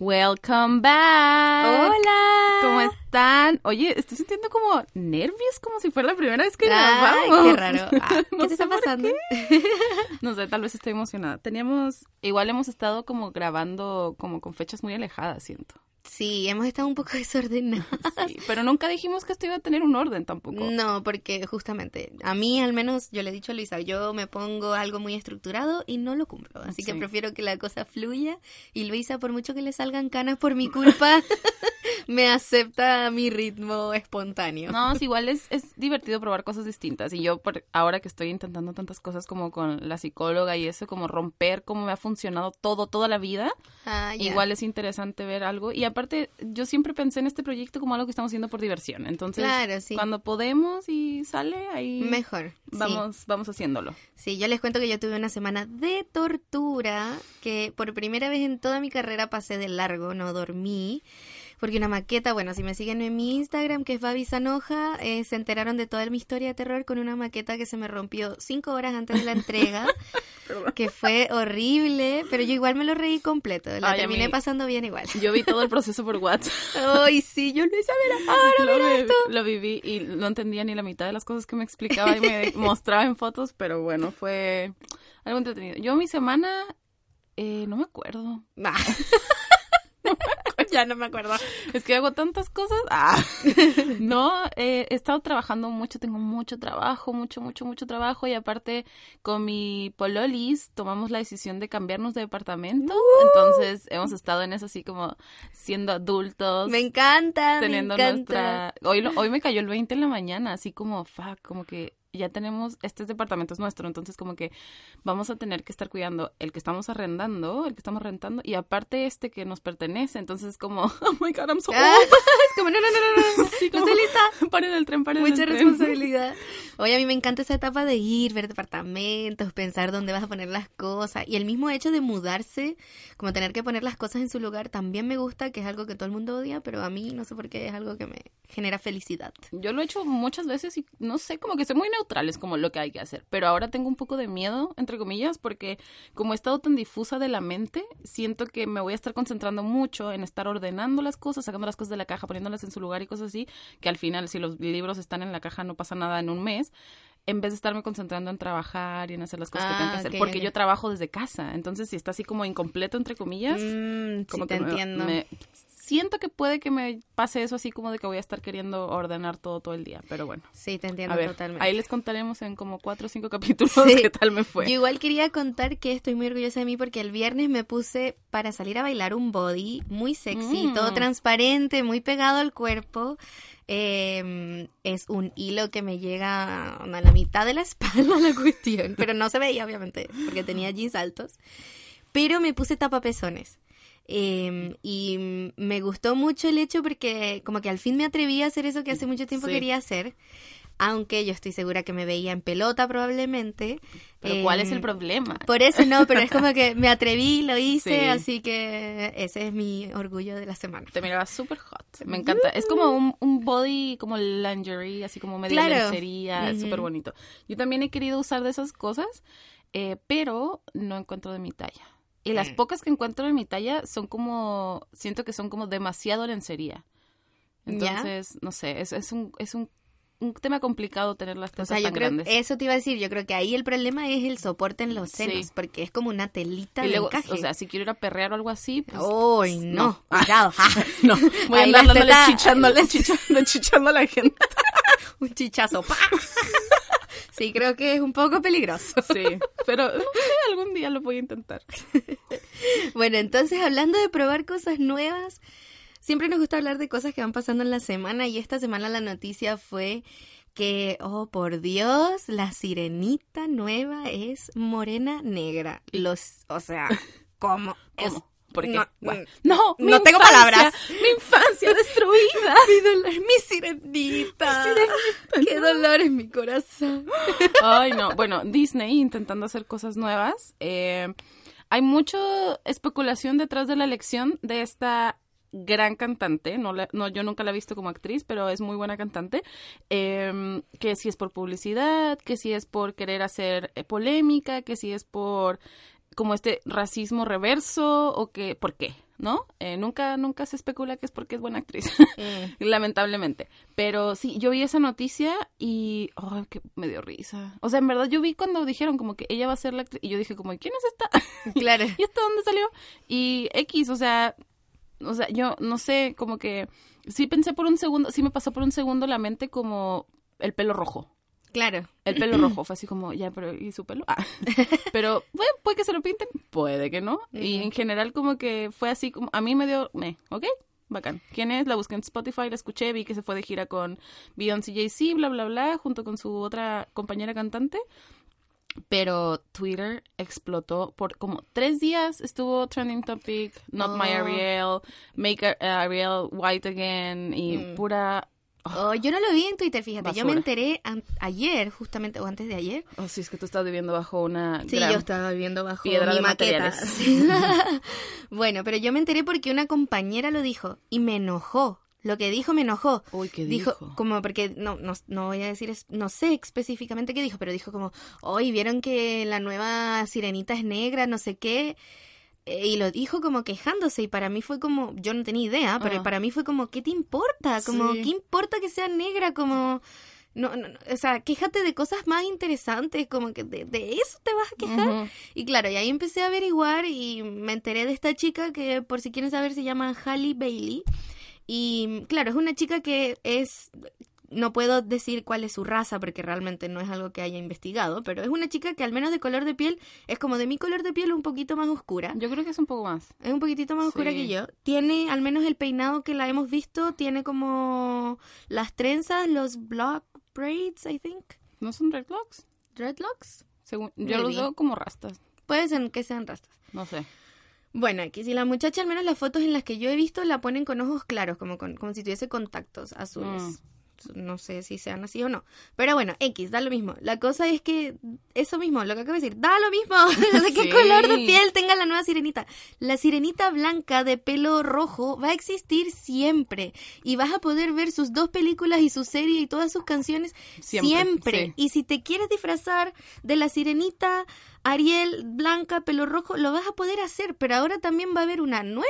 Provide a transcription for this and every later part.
Welcome back. Hola. ¿Cómo están? Oye, estoy sintiendo como nervios, como si fuera la primera vez que Ay, grabamos. qué raro. Ah, ¿Qué te está pasando? No sé, tal vez estoy emocionada. Teníamos, igual hemos estado como grabando como con fechas muy alejadas, siento. Sí, hemos estado un poco desordenadas. Sí, pero nunca dijimos que esto iba a tener un orden tampoco. No, porque justamente a mí al menos yo le he dicho a Luisa, yo me pongo algo muy estructurado y no lo cumplo, así que prefiero que la cosa fluya y Luisa, por mucho que le salgan canas por mi culpa, me acepta mi ritmo espontáneo. No, es igual es, es divertido probar cosas distintas. Y yo, por, ahora que estoy intentando tantas cosas como con la psicóloga y eso, como romper cómo me ha funcionado todo, toda la vida, Ah, igual es interesante ver algo. Y aparte, yo siempre pensé en este proyecto como algo que estamos haciendo por diversión. Entonces, Claro, sí. cuando podemos y sale, ahí Mejor. sí. vamos, vamos haciéndolo. Sí, yo les cuento que yo tuve una semana de tortura, que por primera vez en toda mi carrera pasé de largo, no dormí, porque una maqueta, bueno, si me siguen en mi Instagram, que es Babi Sanoja, eh, se enteraron de toda mi historia de terror con una maqueta que se me rompió cinco horas antes de la entrega, que fue horrible, pero yo igual me lo reí completo, la Ay, a terminé mí- pasando bien igual. Yo vi todo el proceso por WhatsApp. Ay, sí, yo Luisa, mira, ahora lo, mira vi- esto. lo viví y no entendía ni la mitad de las cosas que me explicaba y me mostraba en fotos, pero bueno, fue algo entretenido. Yo mi semana, eh, no me acuerdo. Nah. ya no me acuerdo. Es que hago tantas cosas. Ah. No, eh, he estado trabajando mucho, tengo mucho trabajo, mucho, mucho, mucho trabajo y aparte con mi pololis tomamos la decisión de cambiarnos de departamento. Entonces hemos estado en eso así como siendo adultos. Me encanta, teniendo me encanta. nuestra hoy hoy me cayó el 20 en la mañana así como fuck como que ya tenemos este departamento es nuestro entonces como que vamos a tener que estar cuidando el que estamos arrendando el que estamos rentando y aparte este que nos pertenece entonces como oh my god I'm so Ah, old es como, no, no, no, no, no, Así no como, estoy lista. paren el tren paren Mucha el tren responsabilidad. Oye, a mí me encanta esa etapa de ir, ver departamentos, pensar dónde vas a poner las cosas. Y el mismo hecho de mudarse, como tener que poner las cosas en su lugar, también me gusta, que es algo que todo el mundo odia, pero a mí no sé por qué es algo que me genera felicidad. Yo lo he hecho muchas veces y no sé, como que soy muy neutral, es como lo que hay que hacer. Pero ahora tengo un poco de miedo, entre comillas, porque como he estado tan difusa de la mente, siento que me voy a estar concentrando mucho en estar ordenando las cosas, sacando las cosas de la caja, poniéndolas en su lugar y cosas así, que al final, si los libros están en la caja, no pasa nada en un mes. En vez de estarme concentrando en trabajar y en hacer las cosas que tengo que Ah, hacer, porque yo trabajo desde casa. Entonces, si está así como incompleto, entre comillas, Mm, como sí, te que me- entiendo. me- siento que puede que me pase eso así como de que voy a estar queriendo ordenar todo todo el día, pero bueno. Sí, te entiendo A ver, totalmente. ahí les contaremos en como cuatro o cinco capítulos Sí. qué tal me fue. Yo igual quería contar que estoy muy orgullosa de mí porque el viernes me puse para salir a bailar un body muy sexy, Mm. todo transparente, muy pegado al cuerpo. Eh, es un hilo que me llega a la mitad de la espalda la cuestión, pero no se veía obviamente porque tenía jeans altos. Pero me puse tapapezones. Eh, y me gustó mucho el hecho porque como que al fin me atreví a hacer eso que hace mucho tiempo Sí. quería hacer. Aunque yo estoy segura que me veía en pelota probablemente. Pero ¿cuál es el Em, problema? Por eso no, pero es como que me atreví, lo hice, Sí. así que ese es mi orgullo de la semana. Te miraba súper hot. Me encanta. Es como un, un body como lingerie, así como medio Claro. lencería, Ujú. súper bonito. Yo también he querido usar de esas cosas, eh, pero no encuentro de mi talla. Y las Mm. pocas que encuentro de mi talla son como, siento que son como demasiado lencería. ¿Ya? Entonces, no sé, es, es un, es un, un tema complicado tener las O tetas sea, yo tan creo, grandes. eso te iba a decir, yo creo que ahí el problema es el soporte en los senos, Sí. porque es como una telita y de encaje. o sea, si quiero ir a perrear o algo así, pues... ¡Uy, no! no. Cuidado. no, voy a andar dándole chichándoles, chichando, chichando a la gente. Un chichazo. ¡pa! Sí, creo que es un poco peligroso. Sí, pero algún día lo voy a intentar. Bueno, entonces hablando de probar cosas nuevas, siempre nos gusta hablar de cosas que van pasando en la semana y esta semana la noticia fue que, oh por Dios, la sirenita nueva es morena negra. Los, o sea, ¿cómo? Es-. Porque, No, bueno, no, mi tengo palabras. Mi infancia destruida. Mi dolor, mi sirenita. Qué dolor en mi corazón. Ay, no. Bueno, Disney intentando hacer cosas nuevas. Eh, hay mucha especulación detrás de la elección de esta gran cantante. No, la- no, yo nunca la he visto como actriz, pero es muy buena cantante. Eh, que si es por publicidad, que si es por querer hacer eh, polémica, que si es por como este racismo reverso o que por qué, ¿no? Eh, nunca nunca se especula que es porque es buena actriz. lamentablemente. Pero sí, yo vi esa noticia y ay, que me dio risa. O sea, en verdad yo vi cuando dijeron como que ella va a ser la actriz y yo dije como, ¿quién es esta? Claro. ¿Y esta dónde salió? Y X, o sea, o sea, yo no sé, como que sí pensé por un segundo, sí me pasó por un segundo la mente como el pelo rojo. Claro. El pelo rojo fue así como, ya, pero ¿y su pelo? Ah. Pero, bueno, puede que se lo pinten, puede que no. Y en general como que fue así como, a mí me dio, me, ¿ok? Bacán. ¿Quién es? La busqué en Spotify, la escuché, vi que se fue de gira con Beyoncé Jay-Z, bla, bla, bla, junto con su otra compañera cantante. Pero Twitter explotó por como tres días. Estuvo trending topic, Not My Oh. Ariel, Make Ar- Ariel White Again y Mm. pura... Oh, yo no lo vi en Twitter, fíjate. Yo me enteré ayer, justamente, o antes de ayer. Oh, sí, es que tú estás viviendo bajo una Sí, gran- yo estaba viviendo bajo piedra mi de maqueta. Sí. bueno, pero yo me enteré porque una compañera lo dijo y me enojó. Lo que dijo me enojó. Uy, ¿qué dijo, dijo? como porque no, no, no voy a decir, no sé específicamente qué dijo, pero dijo como, hoy vieron que la nueva sirenita es negra, no sé qué. Eh, Y lo dijo como quejándose y para mí fue como, yo no tenía idea, pero Ah. para mí fue como, ¿qué te importa? Como, Sí. ¿qué importa que sea negra? Como, no, no, no, o sea, quéjate de cosas más interesantes, como que de, de eso te vas a quejar. Y claro, y ahí empecé a averiguar y me enteré de esta chica que, por si quieren saber, se llama Halle Bailey. Y claro, es una chica que es... No puedo decir cuál es su raza porque realmente no es algo que haya investigado, pero es una chica que al menos de color de piel es como de mi color de piel un poquito más oscura. Yo creo que es un poco más. Es un poquitito más oscura que yo. Tiene, al menos el peinado que la hemos visto, tiene como las trenzas, los block braids, I think. ¿No son dreadlocks? Dreadlocks. Según, yo los veo como rastas. Puede ser que sean rastas. No sé. Bueno, aquí si la muchacha, al menos las fotos en las que yo he visto, la ponen con ojos claros, como, con, como si tuviese contactos azules. Mm. No sé si sean así o no. Pero bueno, X, da lo mismo. La cosa es que eso mismo, lo que acabo de decir, da lo mismo de qué Sí. color de piel tenga la nueva sirenita. La sirenita blanca de pelo rojo va a existir siempre. Y vas a poder ver sus dos películas y su serie y todas sus canciones Siempre, siempre. sí. Y si te quieres disfrazar de la sirenita Ariel blanca, pelo rojo, lo vas a poder hacer, pero ahora también va a haber una nueva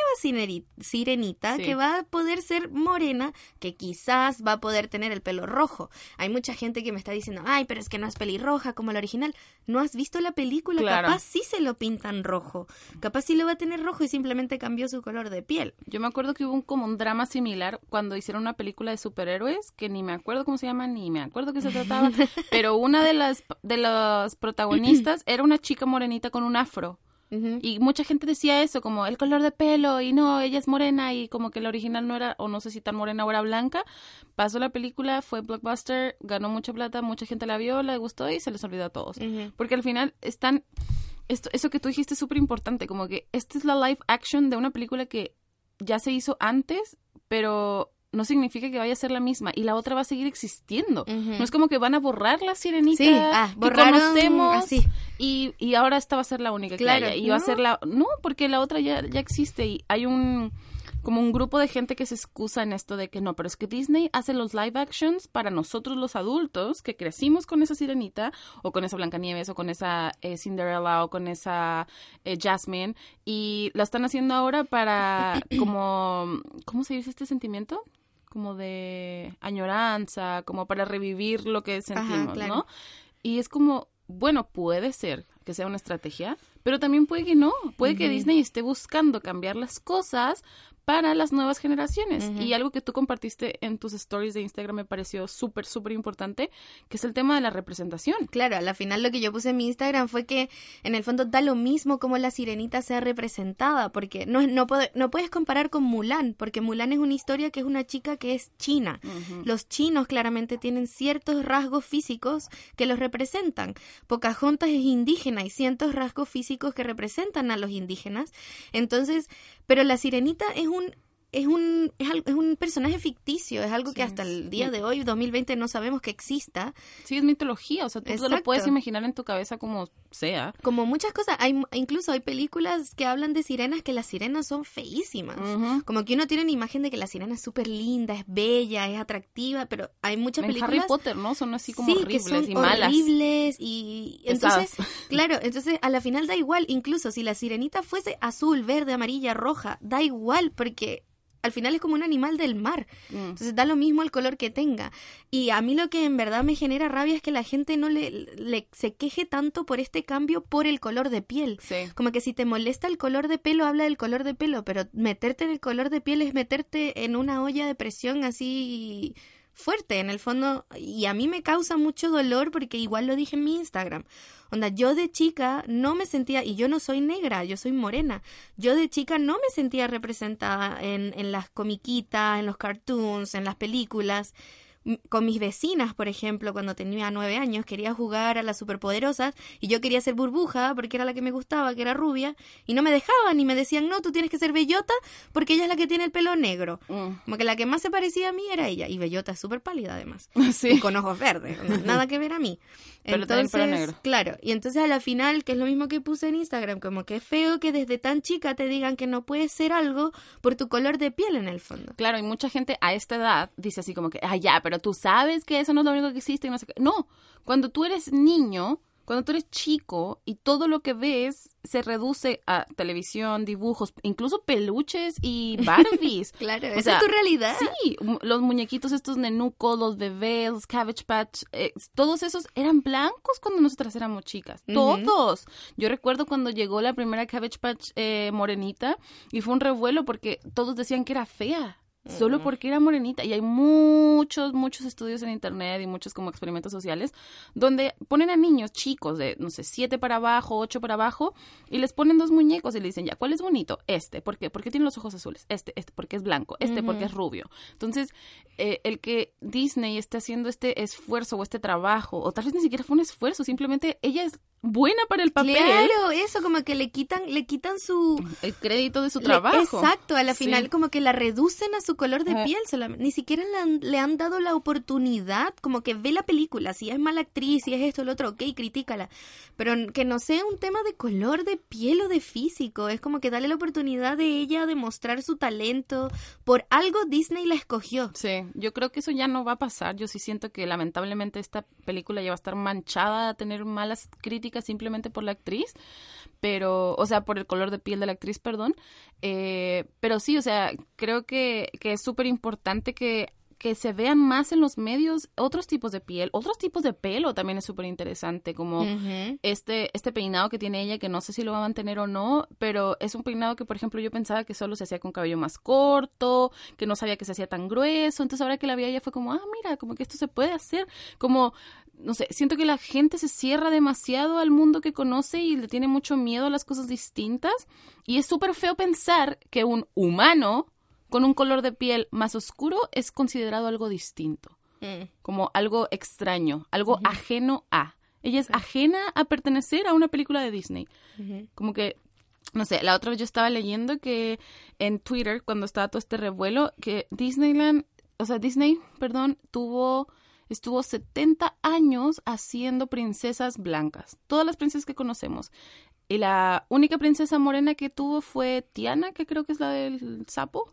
sirenita Sí. que va a poder ser morena, que quizás va a poder tener el pelo rojo. Hay mucha gente que me está diciendo, ay, pero es que no es pelirroja como la original. No has visto la película, Claro. capaz sí se lo pintan rojo, capaz sí lo va a tener rojo y simplemente cambió su color de piel. Yo me acuerdo que hubo un, como un drama similar cuando hicieron una película de superhéroes, que ni me acuerdo cómo se llama, ni me acuerdo qué se trataba, pero una de las, de las protagonistas era una chica morenita con un afro. Y mucha gente decía eso, como el color de pelo, y no, ella es morena, y como que la original no era, o no sé si tan morena o era blanca. Pasó la película, fue blockbuster, ganó mucha plata, mucha gente la vio, la gustó y se les olvidó a todos. Porque al final están. Esto, eso que tú dijiste es súper importante, como que esta es la live action de una película que ya se hizo antes, pero no significa que vaya a ser la misma y la otra va a seguir existiendo. No es como que van a borrar la sirenita Sí, ah, que conocemos así. y, y ahora esta va a ser la única que Claro, haya. Y va a ser la... No, porque la otra ya, ya existe y hay un... Como un grupo de gente que se excusa en esto de que no, pero es que Disney hace los live actions para nosotros los adultos que crecimos con esa sirenita o con esa Blancanieves o con esa eh, Cinderella o con esa eh, Jasmine y la están haciendo ahora para como... ¿Cómo se dice este sentimiento? Como de añoranza, como para revivir lo que sentimos, claro. ¿no? Y es como, bueno, puede ser que sea una estrategia, pero también puede que no. Puede que Disney esté buscando cambiar las cosas para las nuevas generaciones. Y algo que tú compartiste en tus stories de Instagram me pareció súper, súper importante, que es el tema de la representación. Claro, a la final lo que yo puse en mi Instagram fue que en el fondo da lo mismo como la sirenita sea representada, porque no, no, puede- no puedes comparar con Mulan, porque Mulan es una historia que es una chica que es china. Los chinos claramente tienen ciertos rasgos físicos que los representan. Pocahontas es indígena y ciertos rasgos físicos que representan a los indígenas. Entonces, pero la sirenita es un es un, es, es, un personaje ficticio, es algo que hasta el día de hoy, 2020, no sabemos que exista. Sí, es mitología, o sea, tú te lo puedes imaginar en tu cabeza como sea. Como muchas cosas, hay incluso hay películas que hablan de sirenas que las sirenas son feísimas. Como que uno tiene una imagen de que la sirena es súper linda, es bella, es atractiva, pero hay muchas en películas... Harry Potter, ¿no? Son así como sí, horribles que son y malas. horribles y... Entonces, claro, entonces a la final da igual, incluso si la sirenita fuese azul, verde, amarilla, roja, da igual porque al final es como un animal del mar. Mm. Entonces da lo mismo el color que tenga. Y a mí lo que en verdad me genera rabia es que la gente no le, le se queje tanto por este cambio por el color de piel. Como que si te molesta el color de pelo, habla del color de pelo, pero meterte en el color de piel es meterte en una olla de presión así fuerte en el fondo y a mí me causa mucho dolor porque igual lo dije en mi Instagram. Onda, yo de chica no me sentía, y yo no soy negra, yo soy morena, yo de chica no me sentía representada en, en las comiquitas, en los cartoons, en las películas con mis vecinas, por ejemplo, cuando tenía nueve años, quería jugar a las superpoderosas y yo quería ser burbuja porque era la que me gustaba, que era rubia, y no me dejaban y me decían, no, tú tienes que ser bellota porque ella es la que tiene el pelo negro. Mm. Como que la que más se parecía a mí era ella, y bellota es súper pálida además, y con ojos verdes, nada que ver a mí. Entonces, claro, y entonces a la final, que es lo mismo que puse en Instagram, como que es feo que desde tan chica te digan que no puedes ser algo por tu color de piel en el fondo. Claro, y mucha gente a esta edad dice así como que, ah, ya, pero tú sabes que eso no es lo único que existe y no sé qué. No, cuando tú eres niño, cuando tú eres chico y todo lo que ves se reduce a televisión, dibujos, incluso peluches y Barbies. claro, esa es tu realidad. Sí, los muñequitos estos nenucos, los bebés, los Cabbage Patch, eh, todos esos eran blancos cuando nosotras éramos chicas. Todos. Yo recuerdo cuando llegó la primera Cabbage Patch eh, morenita y fue un revuelo porque todos decían que era fea solo porque era morenita. Y hay muchos, muchos estudios en internet y muchos como experimentos sociales donde ponen a niños chicos de, no sé, siete para abajo, ocho para abajo, y les ponen dos muñecos y le dicen, ya, ¿cuál es bonito? Este, ¿por qué? Porque tiene los ojos azules. Este, este, porque es blanco. Este, porque es rubio. Entonces, eh, el que Disney esté haciendo este esfuerzo o este trabajo, o tal vez ni siquiera fue un esfuerzo, simplemente ella es buena para el papel. Claro, eso, como que le quitan, le quitan su... El crédito de su trabajo. exacto, a la final como que la reducen a su color de piel, solamente. ni siquiera le han, le han, dado la oportunidad, como que ve la película, si es mala actriz, si es esto, lo otro, ok, critícala, pero que no sea un tema de color de piel o de físico, es como que dale la oportunidad de ella de mostrar su talento, por algo Disney la escogió. Sí, yo creo que eso ya no va a pasar, yo sí siento que lamentablemente esta película ya va a estar manchada a tener malas críticas simplemente por la actriz, pero, o sea, por el color de piel de la actriz, perdón. Eh, pero sí, o sea, creo que, que es súper importante que que se vean más en los medios otros tipos de piel, otros tipos de pelo también es súper interesante, como este, este peinado que tiene ella, que no sé si lo va a mantener o no, pero es un peinado que, por ejemplo, yo pensaba que solo se hacía con cabello más corto, que no sabía que se hacía tan grueso, entonces ahora que la vi ella fue como, ah, mira, como que esto se puede hacer, como no sé, siento que la gente se cierra demasiado al mundo que conoce y le tiene mucho miedo a las cosas distintas. Y es súper feo pensar que un humano con un color de piel más oscuro es considerado algo distinto, mm. como algo extraño, algo ajeno a. Ella es ajena a pertenecer a una película de Disney. Como que, no sé, la otra vez yo estaba leyendo que en Twitter, cuando estaba todo este revuelo, que Disneyland, o sea, Disney, perdón, tuvo estuvo 70 años haciendo princesas blancas, todas las princesas que conocemos. Y la única princesa morena que tuvo fue Tiana, que creo que es la del sapo.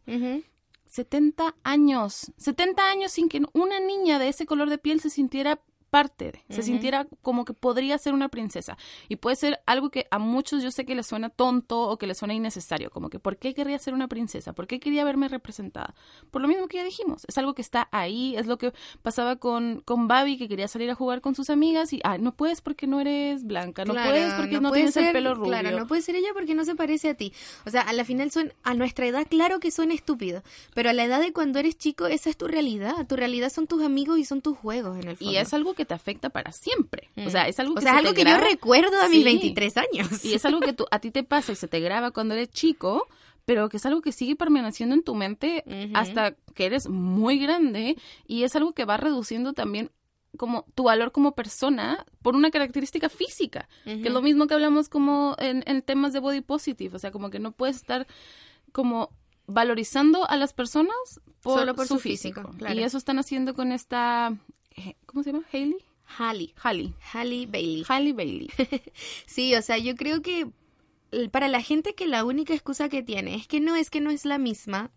70 años, 70 años sin que una niña de ese color de piel se sintiera parte de, se sintiera como que podría ser una princesa. Y puede ser algo que a muchos yo sé que les suena tonto o que les suena innecesario, como que ¿por qué querría ser una princesa? ¿Por qué quería verme representada? Por lo mismo que ya dijimos, es algo que está ahí, es lo que pasaba con, con Babi, que quería salir a jugar con sus amigas y, ah, no puedes porque no eres blanca, no puedes porque no, tienes el pelo rubio. Claro, no puede ser ella porque no se parece a ti. O sea, a la final son, a nuestra edad, claro que suena estúpido, pero a la edad de cuando eres chico, esa es tu realidad. Tu realidad son tus amigos y son tus juegos, en el fondo. Y es algo que te afecta para siempre. O sea, es algo que, algo que yo recuerdo a mis 23 años. Y es algo que tú, a ti te pasa y se te graba cuando eres chico, pero que es algo que sigue permaneciendo en tu mente hasta que eres muy grande y es algo que va reduciendo también como tu valor como persona por una característica física, que es lo mismo que hablamos como en, en temas de body positive, o sea, como que no puedes estar como valorizando a las personas por Solo por su, su físico, físico. claro. Y eso están haciendo con esta, ¿cómo se llama? Hailey. Halle. Halle. Halle Bailey. Hailey Bailey. Sí, o sea, yo creo que para la gente que la única excusa que tiene es que no es que no es la misma,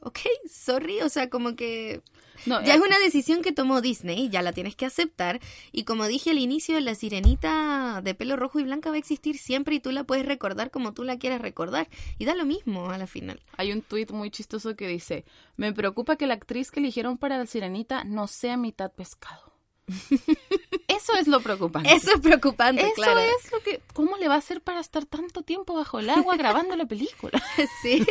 ok, sorry, o sea, como que No, ya eh, es una decisión que tomó Disney, ya la tienes que aceptar. Y como dije al inicio, la sirenita de pelo rojo y blanca va a existir siempre y tú la puedes recordar como tú la quieras recordar. Y da lo mismo a la final. Hay un tuit muy chistoso que dice, me preocupa que la actriz que eligieron para la sirenita no sea mitad pescado. Eso es lo preocupante. Eso es preocupante, Eso claro. es lo que... ¿Cómo le va a hacer para estar tanto tiempo bajo el agua grabando la película? Sí,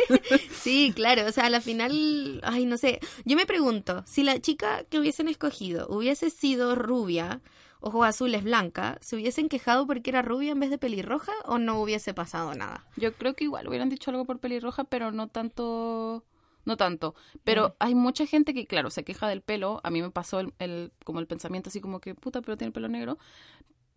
sí, claro. O sea, a la final, ay, no sé. Yo me pregunto, si la chica que hubiesen escogido hubiese sido rubia, ojos azules, blanca, ¿se hubiesen quejado porque era rubia en vez de pelirroja o no hubiese pasado nada? Yo creo que igual hubieran dicho algo por pelirroja, pero no tanto... No tanto. Pero hay mucha gente que, claro, se queja del pelo. A mí me pasó el, el- como el pensamiento así como que, puta, pero tiene el pelo negro.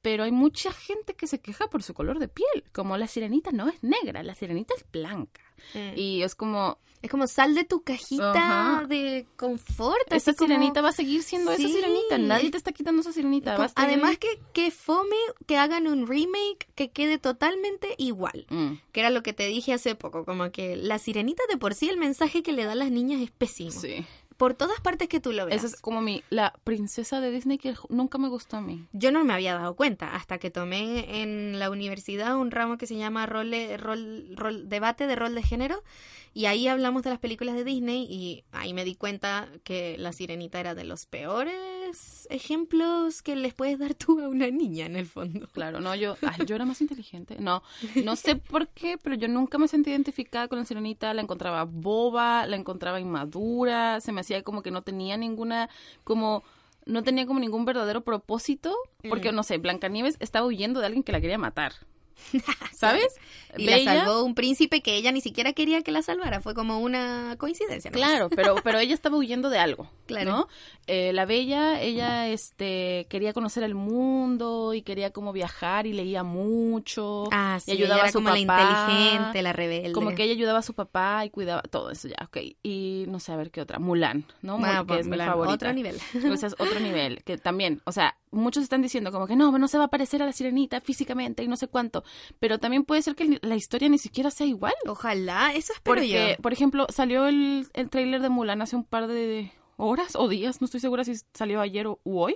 Pero hay mucha gente que se queja por su color de piel. Como la sirenita no es negra, la sirenita es blanca. Mm. Y es como, Es como sal de tu cajita de confort. esa como- sirenita va a seguir siendo esa sirenita. Nadie te está quitando esa sirenita. Además que, que fome que hagan un remake que quede totalmente igual. Mm, Que era lo que te dije hace poco, como que la sirenita de por sí el mensaje que le da a las niñas es pésimo. sí. Por todas partes que tú lo veas. Esa es como mi, la princesa de Disney que nunca me gustó a mí. Yo no me había dado cuenta hasta que tomé en la universidad un ramo que se llama rol, rol, rol- debate de rol de género y ahí hablamos de las películas de Disney y ahí me di cuenta que La Sirenita era de los peores ejemplos que les puedes dar tú a una niña en el fondo. Claro, no, yo, ay, yo era más inteligente. No, no sé por qué, pero yo nunca me sentí identificada con la sirenita. La encontraba boba, la encontraba inmadura, se me hacía como que no tenía ninguna, como, no tenía como ningún verdadero propósito, porque, Mm. no sé, Blancanieves estaba huyendo de alguien que la quería matar. ¿Sabes? Y la salvó un príncipe que ella ni siquiera quería que la salvara. Fue como una coincidencia. ¿no? Claro, pero, pero ella estaba huyendo de algo, Claro. ¿no? Eh, la bella, ella este, quería conocer el mundo y quería como viajar y leía mucho. Ah, y sí, ayudaba ella a su como la inteligente, la rebelde. Como que ella ayudaba a su papá y cuidaba todo eso ya, ok. Y no sé, a ver qué otra. Mulan, ¿no? Ah, que es mi favorita. Otro nivel. O sea, es otro nivel. Que también, o sea, muchos están diciendo como que no, no se va a parecer a la sirenita físicamente y no sé cuánto. Pero también puede ser que la historia ni siquiera sea igual. Ojalá, eso espero Porque, yo. por ejemplo, salió el, el tráiler de Mulan hace un par de horas o días, no estoy segura si salió ayer o u hoy.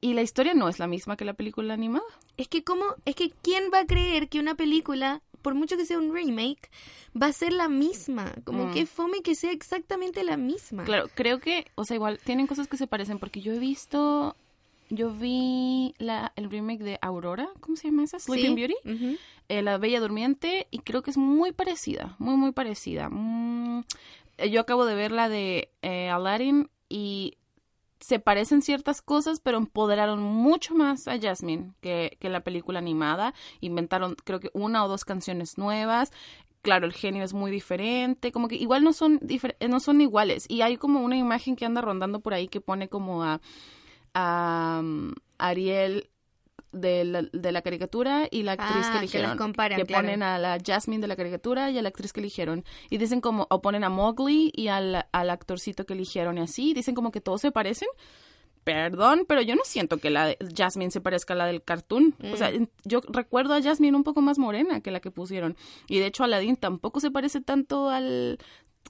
Y la historia no es la misma que la película animada. Es que cómo, es que quién va a creer que una película, por mucho que sea un remake, va a ser la misma. Como Mm. que fome que sea exactamente la misma. Claro, creo que, o sea, igual tienen cosas que se parecen porque yo he visto, yo vi la, el remake de Aurora, ¿cómo se llama esa? Sí. Sleeping Beauty. Eh, La Bella Durmiente y creo que es muy parecida, muy, muy parecida. Mm, yo acabo de ver la de eh, Aladdin y se parecen ciertas cosas, pero empoderaron mucho más a Jasmine que, que la película animada. Inventaron, creo que una o dos canciones nuevas. Claro, el genio es muy diferente, como que igual no son, no son iguales. Y hay como una imagen que anda rondando por ahí que pone como a, a um, Ariel de la, de la caricatura y la actriz Ah, que que eligieron. las comparan, que claro. ponen a la Jasmine de la caricatura y a la actriz que eligieron. Y dicen como, o ponen a Mowgli y al, al actorcito que eligieron y así. Dicen como que todos se parecen. Perdón, pero yo no siento que la de Jasmine se parezca a la del cartoon. O sea, Mm. yo recuerdo a Jasmine un poco más morena que la que pusieron. Y de hecho Aladdin tampoco se parece tanto al...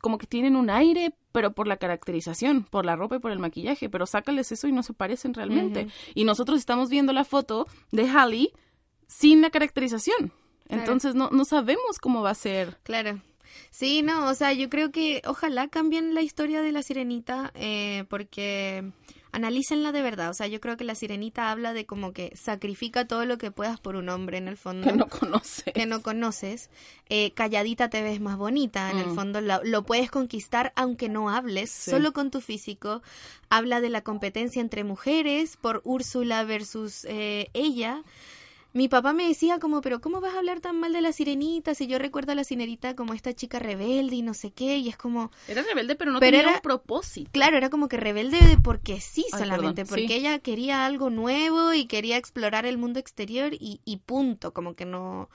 Como que tienen un aire, pero por la caracterización, por la ropa y por el maquillaje. Pero sácales eso y no se parecen realmente. Y nosotros estamos viendo la foto de Halle sin la caracterización. Claro. Entonces no, no sabemos cómo va a ser. Claro. Sí, no, o sea, yo creo que ojalá cambien la historia de la sirenita eh, porque analícenla de verdad. O sea, yo creo que la sirenita habla de como que sacrifica todo lo que puedas por un hombre en el fondo. Que no conoce. que no conoces, eh, calladita te ves más bonita, en el Mm. fondo lo puedes conquistar aunque no hables, Sí. solo con tu físico. Habla de la competencia entre mujeres por Úrsula versus eh, ella. Mi papá me decía como, pero ¿cómo vas a hablar tan mal de la sirenita? Si yo recuerdo a la sirenita como esta chica rebelde y no sé qué, y es como... Era rebelde, pero no Pero tenía era- un propósito. Claro, era como que rebelde de porque sí Ay, solamente, perdón, porque sí. ella quería algo nuevo y quería explorar el mundo exterior y, y punto, como que no...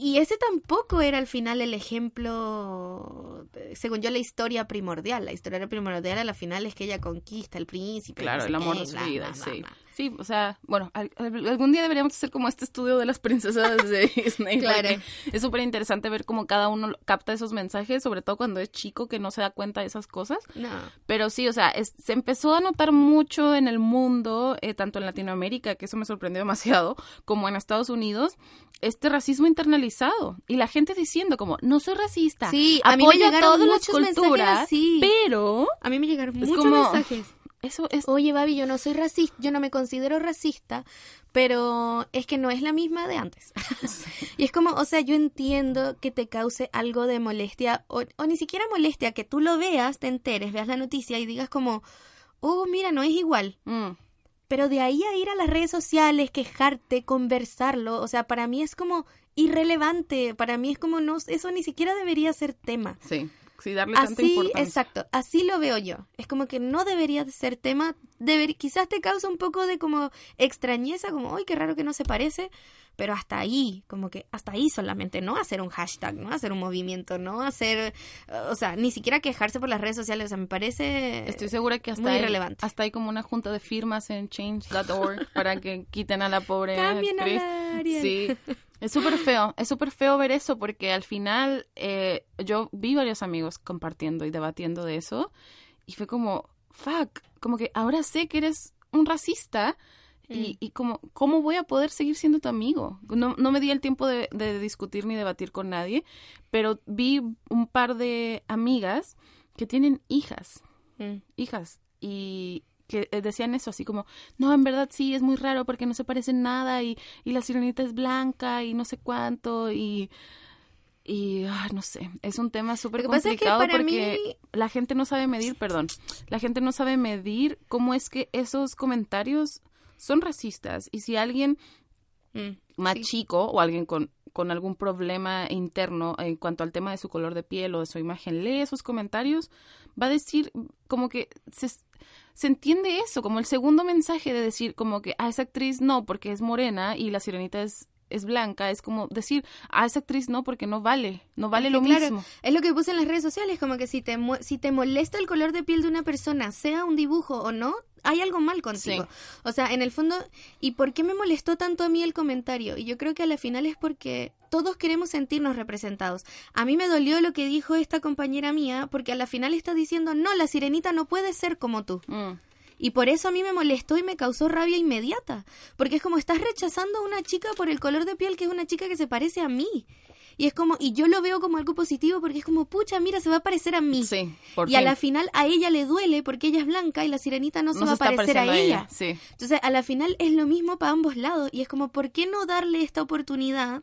Y ese tampoco era al final el ejemplo, según yo, la historia primordial. La historia primordial a la final es que ella conquista al príncipe. no Claro, sé el amor qué, de su bla, vida, bla, bla, sí. Sí, o sea, bueno, al- al- algún día deberíamos hacer como este estudio de las princesas de Disney. Claro. Es súper interesante ver cómo cada uno capta esos mensajes, sobre todo cuando es chico que no se da cuenta de esas cosas. No. Pero sí, o sea, es- se empezó a notar mucho en el mundo, eh, tanto en Latinoamérica, que eso me sorprendió demasiado, como en Estados Unidos, este racismo internalizado. Y la gente diciendo como, no soy racista, Sí, a mí me llegaron todas las muchos mensajes culturas, así. pero A mí me llegaron muchos como- mensajes. Eso es... Oye, Babi, yo no soy racista, yo no me considero racista, pero es que no es la misma de antes. y es como, o sea, yo entiendo que te cause algo de molestia, o, o ni siquiera molestia, que tú lo veas, te enteres, veas la noticia y digas como, oh, mira, no es igual. Mm, Pero de ahí a ir a las redes sociales, quejarte, conversarlo, o sea, para mí es como irrelevante, para mí es como, no, eso ni siquiera debería ser tema. sí, sí, darle tanta Así, importancia. exacto, así lo veo yo. Es como que no debería de ser tema, deber, quizás te causa un poco de como extrañeza, como, ¡ay, qué raro que no se parece! Pero hasta ahí, como que hasta ahí solamente, no hacer un hashtag, no hacer un movimiento, no hacer, eh, o sea, ni siquiera quejarse por las redes sociales, o sea, me parece... Estoy segura que hasta muy hay, irrelevante. hasta hay como una junta de firmas en change.org para que quiten a la pobre Cambien a actriz. la Ariel. Sí, es súper feo, es súper feo ver eso porque al final eh, yo vi varios amigos compartiendo y debatiendo de eso y fue como, fuck, como que ahora sé que eres un racista y, y como, ¿cómo voy a poder seguir siendo tu amigo? No, no me di el tiempo de, de discutir ni debatir con nadie, pero vi un par de amigas que tienen hijas Mm. hijas y que eh, decían eso así como no en verdad sí es muy raro porque no se parecen nada y, y la sirenita es blanca y no sé cuánto y y no sé es un tema súper pasa es que complicado para porque mí- la gente no sabe medir perdón la gente no sabe medir cómo es que esos comentarios son racistas y si alguien Mm, más sí. chico o alguien con, con algún problema interno en cuanto al tema de su color de piel o de su imagen lee esos comentarios, va a decir como que se, se entiende eso, como el segundo mensaje de decir como que a esa actriz no porque es morena y la sirenita es, es blanca, es como decir a esa actriz no porque no vale, no vale lo claro, mismo. Es lo que puse en las redes sociales, como que si te, si te molesta el color de piel de una persona, sea un dibujo o no, hay algo mal contigo. Sí. O sea, en el fondo, ¿y por qué me molestó tanto a mí el comentario? Y yo creo que a la final es porque todos queremos sentirnos representados. A mí me dolió lo que dijo esta compañera mía, porque a la final está diciendo, no, la sirenita no puede ser como tú. Mm, Y por eso a mí me molestó y me causó rabia inmediata. Porque es como estás rechazando a una chica por el color de piel que es una chica que se parece a mí. Y es como, y yo lo veo como algo positivo porque es como, pucha, mira, se va a parecer a mí. sí, por y a la final a ella le duele porque ella es blanca y la sirenita no, se No va a parecer a ella. Sí. Entonces, a la final es lo mismo para ambos lados. Y es como, ¿por qué no darle esta oportunidad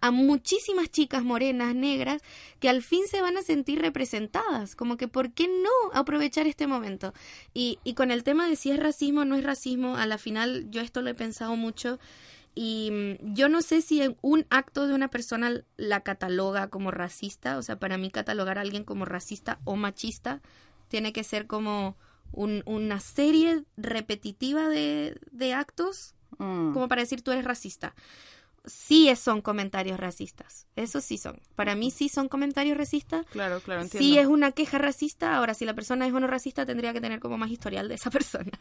a muchísimas chicas morenas, negras, que al fin se van a sentir representadas? Como que, ¿por qué no aprovechar este momento? Y, y con el tema de si es racismo o no es racismo, a la final yo esto lo he pensado mucho. Y mm, yo no sé si un acto de una persona la cataloga como racista. O sea, para mí catalogar a alguien como racista o machista tiene que ser como un- una serie repetitiva de, de actos Mm. como para decir tú eres racista. Sí son comentarios racistas, eso sí son. Para mí sí son comentarios racistas. Claro, claro, entiendo. Sí es una queja racista, ahora si la persona es o no racista tendría que tener como más historial de esa persona.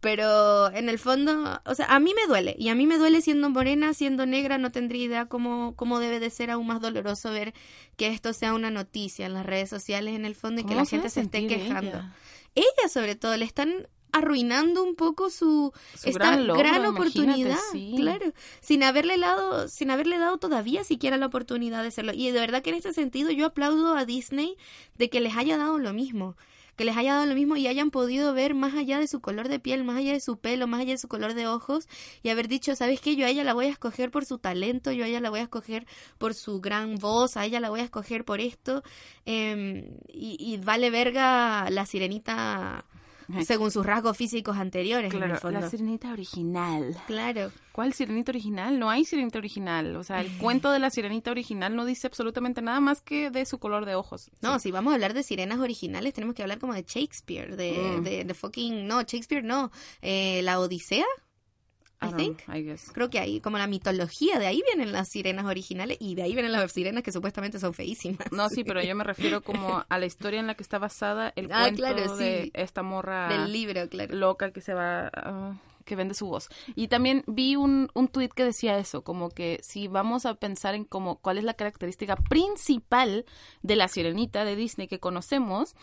Pero en el fondo, o sea, a mí me duele. Y a mí me duele siendo morena, siendo negra, no tendría idea cómo, cómo debe de ser aún más doloroso ver que esto sea una noticia en las redes sociales en el fondo y que ¿Cómo la gente se esté quejando. ella? Ella sobre todo, le están arruinando un poco su, Su esta gran logro, oportunidad, sí. claro, sin haberle dado, sin haberle dado todavía siquiera la oportunidad de hacerlo. Y de verdad que en este sentido yo aplaudo a Disney de que les haya dado lo mismo, que les haya dado lo mismo y hayan podido ver más allá de su color de piel, más allá de su pelo, más allá de su color de ojos y haber dicho, ¿sabes qué? Yo a ella la voy a escoger por su talento, yo a ella la voy a escoger por su gran voz, a ella la voy a escoger por esto. em, y, y vale verga la sirenita según sus rasgos físicos anteriores. en el Claro, fondo. la sirenita original. Claro. ¿Cuál sirenita original? No hay sirenita original. O sea, el cuento de la sirenita original no dice absolutamente nada más que de su color de ojos. No, si vamos a hablar de sirenas originales, tenemos que hablar como de Shakespeare, de, Mm. de, de fucking, no, Shakespeare no, eh, la Odisea, I think. know, I guess. Creo que ahí, como la mitología, de ahí vienen las sirenas originales y de ahí vienen las sirenas que supuestamente son feísimas. No, sí, pero yo me refiero como a la historia en la que está basada el Ah, cuento claro, de sí. esta morra Del libro, claro. loca que se va, ah, que vende su voz. Y también vi un, un tuit que decía eso, como que si vamos a pensar en como cuál es la característica principal de la sirenita de Disney que conocemos,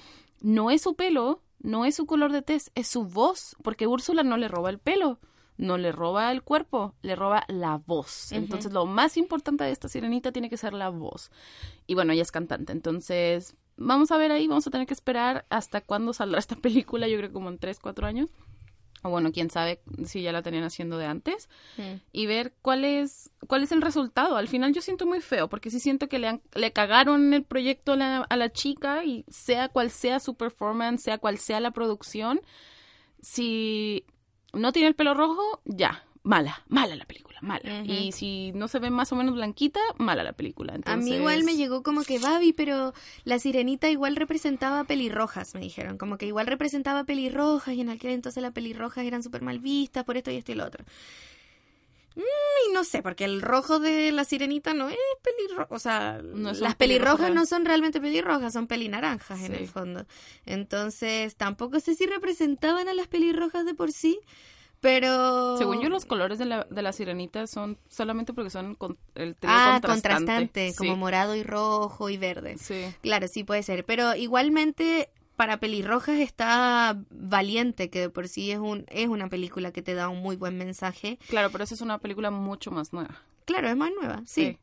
no es su pelo, no es su color de tez, es su voz, porque Úrsula no le roba el pelo. No le roba el cuerpo, le roba la voz. Entonces, lo más importante de esta sirenita tiene que ser la voz. Y bueno, ella es cantante. Entonces, vamos a ver ahí, vamos a tener que esperar hasta cuándo saldrá esta película. Yo creo como en 3, 4 años. O bueno, quién sabe si ya la tenían haciendo de antes. Y ver cuál es, cuál es el resultado. Al final yo siento muy feo, porque sí siento que le, han- le cagaron el proyecto a la, a la chica y sea cual sea su performance, sea cual sea la producción, si no tiene el pelo rojo, ya, mala, mala la película, mala. Y si no se ve más o menos blanquita, mala la película. A Entonces, mí igual me llegó como que Babi, pero la sirenita igual representaba pelirrojas, me dijeron. Como que igual representaba pelirrojas y en aquel entonces las pelirrojas eran súper mal vistas por esto y esto y lo otro. Mm, y no sé, porque el rojo de la sirenita no es pelirrojo. O sea, No las pelirrojas no son realmente pelirrojas, son pelinaranjas en Sí. el fondo. Entonces, tampoco sé si representaban a las pelirrojas de por sí, pero... Según yo, los colores de la, de la sirenita son solamente porque son con, el trío Ah, contrastante. contrastante, Sí. como morado y rojo y verde. Sí. Claro, sí puede ser, pero igualmente para pelirrojas está Valiente, que de por sí es un es una película que te da un muy buen mensaje. Claro, pero esa es una película mucho más nueva. Claro, es más nueva, sí.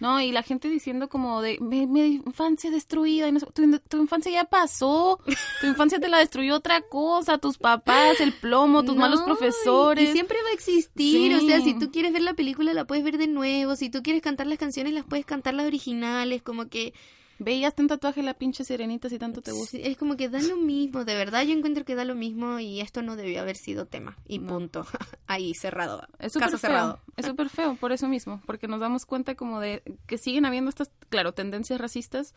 No, y la gente diciendo como de mi, mi infancia destruida, y no tu, tu infancia ya pasó, tu infancia te la destruyó otra cosa, tus papás, el plomo, tus No, malos y- profesores. Y, siempre va a existir, Sí. o sea, si tú quieres ver la película la puedes ver de nuevo, si tú quieres cantar las canciones las puedes cantar las originales, como que Veías un tatuaje la pinche sirenita si tanto te gusta. sí, es como que da lo mismo, de verdad yo encuentro que da lo mismo y esto no debió haber sido tema y No. punto. Ahí cerrado. Es súper feo, cerrado. es súper feo por eso mismo, porque nos damos cuenta como de que siguen habiendo estas, claro, tendencias racistas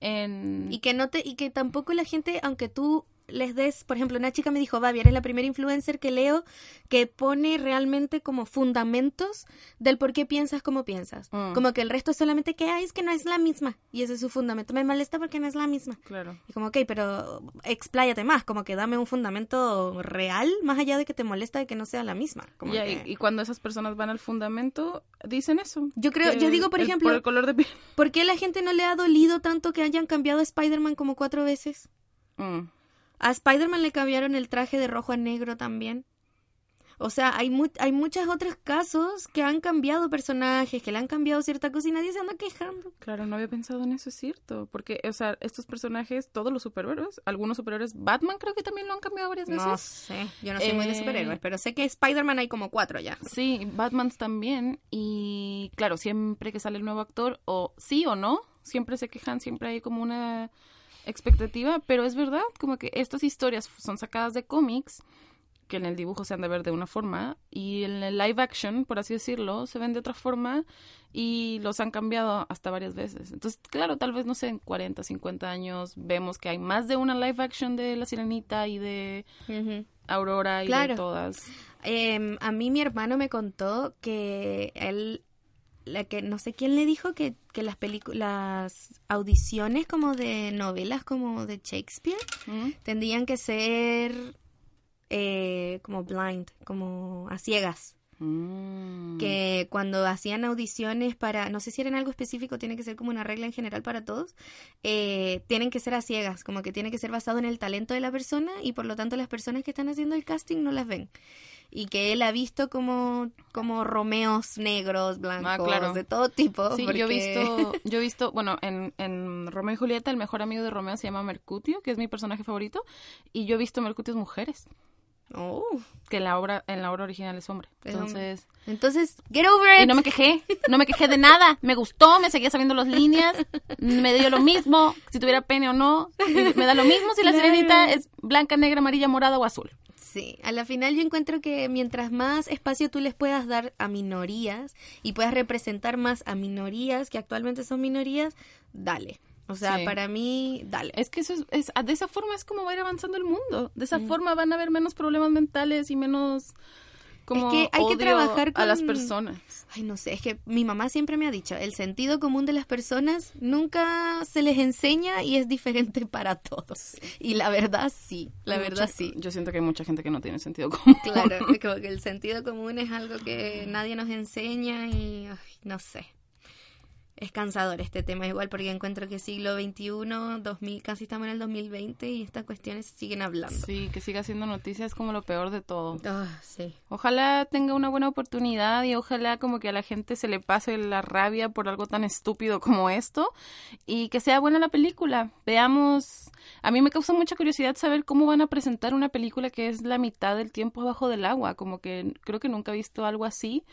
en... Y que no te, y que tampoco la gente, aunque tú les des, por ejemplo, una chica me dijo, Babi, eres la primera influencer que leo que pone realmente como fundamentos del por qué piensas como piensas. Mm. Como que el resto es solamente que, ay, es que no es la misma. Y ese es su fundamento. Me molesta porque no es la misma. Claro. Y como, ok, pero expláyate más, como que dame un fundamento real, más allá de que te molesta de que no sea la misma. Como Y, que- y cuando esas personas van al fundamento, dicen eso. Yo creo, yo digo, por el- ejemplo, Por el color de piel. ¿por qué a la gente no le ha dolido tanto que hayan cambiado a Spider-Man como cuatro veces? Mm. A Spider-Man le cambiaron el traje de rojo a negro también. O sea, hay, mu hay muchos otros casos que han cambiado personajes, que le han cambiado cierta cosa y nadie se anda quejando. Claro, no había pensado en eso, es cierto. Porque, o sea, estos personajes, todos los superhéroes, algunos superhéroes, Batman creo que también lo han cambiado varias veces. No sé, yo no soy muy de Eh, superhéroes, pero sé que Spider-Man hay como cuatro ya. Sí, Batman también. Y claro, siempre que sale el nuevo actor, o sí o no, siempre se quejan, siempre hay como una expectativa, pero es verdad, como que estas historias son sacadas de cómics, que en el dibujo se han de ver de una forma, y en el live action, por así decirlo, se ven de otra forma, y los han cambiado hasta varias veces. Entonces, claro, tal vez, no sé, en 40, 50 años vemos que hay más de una live action de La Sirenita y de Aurora y Claro. de todas. Em, a mí mi hermano me contó que él, la que no sé quién le dijo que, que las películas, las audiciones como de novelas como de Shakespeare ¿Mm? tendrían que ser eh, como blind, como a ciegas. Mm. que cuando hacían audiciones para, no sé si era en algo específico, tiene que ser como una regla en general para todos, eh, tienen que ser a ciegas, como que tiene que ser basado en el talento de la persona y por lo tanto las personas que están haciendo el casting no las ven. Y que él ha visto como, como Romeos negros, blancos, Ah, claro. de todo tipo. Sí, porque- yo he visto, yo he visto, bueno, en, en Romeo y Julieta el mejor amigo de Romeo se llama Mercutio, que es mi personaje favorito, y yo he visto Mercutios mujeres. Oh, que en la obra, en la obra original es hombre. Es hombre. Entonces, entonces, get over it. y no me quejé, no me quejé de nada. Me gustó, me seguía sabiendo las líneas, me dio lo mismo, si tuviera pene o no. Me da lo mismo si la Claro. sirenita es blanca, negra, amarilla, morada o azul. Sí, a la final yo encuentro que mientras más espacio tú les puedas dar a minorías y puedas representar más a minorías que actualmente son minorías, dale. O sea, Sí. para mí, dale. Es que eso es, es- de esa forma es como va a ir avanzando el mundo. De esa forma van a haber menos problemas mentales y menos como Es que hay que trabajar a las con- personas. Ay, no sé, es que mi mamá siempre me ha dicho, el sentido común de las personas nunca se les enseña y es diferente para todos. Y la verdad sí, la verdad sí. Yo siento que hay mucha gente que no tiene sentido común. Claro, como que el sentido común es algo que nadie nos enseña y ay, no sé. Es cansador este tema igual porque encuentro que siglo XXI, 2000, casi estamos en el 2020 y estas cuestiones siguen hablando. Sí, que siga haciendo noticias como lo peor de todo. Ah, sí. Ojalá tenga una buena oportunidad y ojalá como que a la gente se le pase la rabia por algo tan estúpido como esto y que sea buena la película. Veamos, a mí me causa mucha curiosidad saber cómo van a presentar una película que es la mitad del tiempo abajo del agua, como que creo que nunca he visto algo así.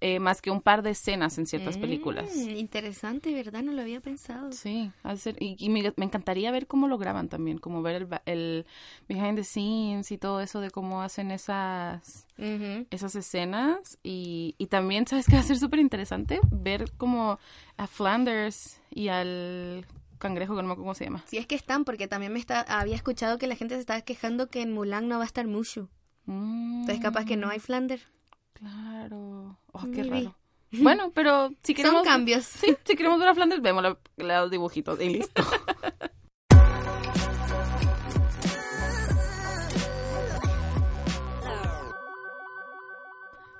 Eh, más que un par de escenas en ciertas películas. Mm, interesante, ¿verdad? No lo había pensado. Sí, ha de ser- y, y me, me encantaría ver cómo lo graban también, como ver el, el behind the scenes y todo eso de cómo hacen esas esas escenas y, y también, ¿sabes qué va a ser súper interesante? Ver como a Flanders y al cangrejo, que no me acuerdo cómo se llama. Si es que están, porque también me está, había escuchado que la gente se estaba quejando que en Mulan no va a estar Mushu. Entonces capaz que no hay Flander. Claro. Oh, qué raro. Bueno, pero si queremos... Son cambios. Sí, si queremos ver a Flanders, vemos la- los dibujitos y listo.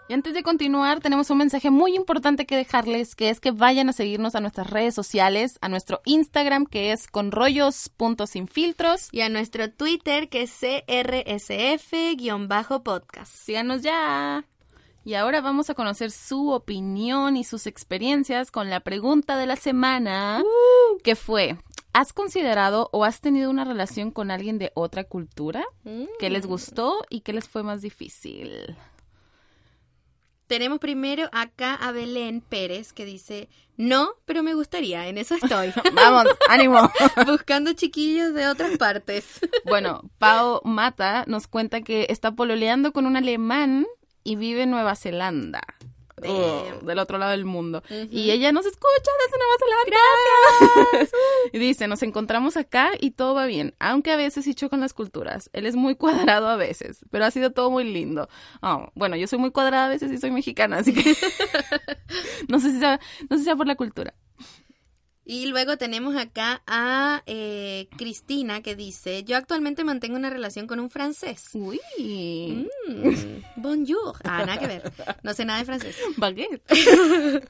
Y antes de continuar, tenemos un mensaje muy importante que dejarles, que es que vayan a seguirnos a nuestras redes sociales, a nuestro Instagram, que es conrollos.sinfiltros. Y a nuestro Twitter que es CRSF-podcast. Síganos ya. Y ahora vamos a conocer su opinión y sus experiencias con la pregunta de la semana, que fue, ¿has considerado o has tenido una relación con alguien de otra cultura? ¿Qué les gustó y qué les fue más difícil? Tenemos primero acá a Belén Pérez que dice, no, pero me gustaría, en eso estoy. Vamos, ánimo. Buscando chiquillos de otras partes. Bueno, Pau Mata nos cuenta que está pololeando con un alemán y vive en Nueva Zelanda. Oh, del otro lado del mundo. Y ella nos escucha desde Nueva Zelanda. Gracias. y dice, nos encontramos acá y todo va bien, aunque a veces sí chocan las culturas. Él es muy cuadrado a veces, pero ha sido todo muy lindo. Oh, bueno, yo soy muy cuadrada a veces y soy mexicana, así que no sé si sea, no sé si sea por la cultura. Y luego tenemos acá a eh, Cristina que dice, yo actualmente mantengo una relación con un francés. Uy. Mm, bonjour. Ah, nada que ver. No sé nada de francés. Baguette.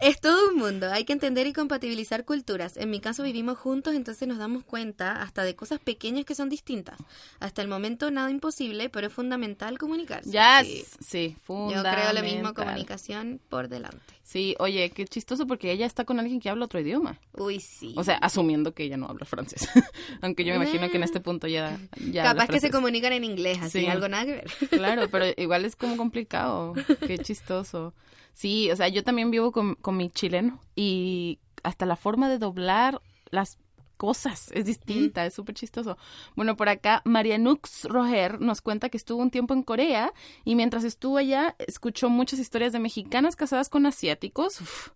Es todo un mundo, hay que entender y compatibilizar culturas. En mi caso vivimos juntos, entonces nos damos cuenta hasta de cosas pequeñas que son distintas. Hasta el momento nada imposible, pero es fundamental comunicarse. Ya, Sí. sí, Yo creo lo mismo, fundamental. comunicación por delante. Sí, oye, qué chistoso porque ella está con alguien que habla otro idioma. Uy, sí. O sea, asumiendo que ella no habla francés. Aunque yo me imagino que en este punto ya, Capaz que se comunican en inglés, así, Sí. algo nada que ver. Claro, pero igual es como complicado. Qué chistoso. Sí, o sea, yo también vivo con, con mi chileno y hasta la forma de doblar las cosas es distinta, es súper chistoso. Bueno, por acá Marianux Roger nos cuenta que estuvo un tiempo en Corea y mientras estuvo allá escuchó muchas historias de mexicanas casadas con asiáticos. Uf,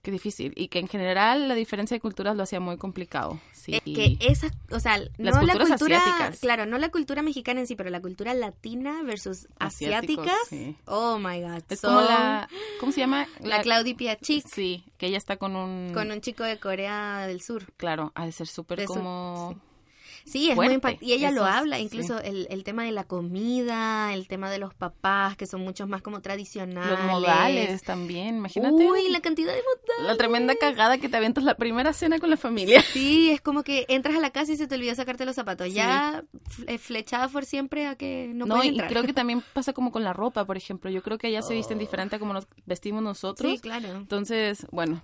qué difícil. Y que en general la diferencia de culturas lo hacía muy complicado. Sí. Es que esas, o sea, Las no la cultura, asiáticas. claro, no la cultura mexicana en sí, pero la cultura latina versus Asiáticos, asiáticas. sí. Oh my god. Es como la... ¿Cómo se llama? la Claudia Piachik Sí, que ella está con un... con un chico de Corea del Sur. Claro, ha de ser súper como... Sí, es Fuerte. muy impact- Y ella lo habla, sí. incluso el, el tema de la comida, el tema de los papás, que son muchos más como tradicionales. Los modales también, imagínate. Uy, la cantidad de modales. La tremenda cagada que te aventas la primera cena con la familia. Sí, es como que entras a la casa y se te olvidó sacarte los zapatos. Sí. Ya fle- flechada por siempre a que no, No, puedes y entrar. creo que también pasa como con la ropa, por ejemplo. Yo creo que allá se visten diferente a como nos vestimos nosotros. Sí, claro. Entonces, bueno,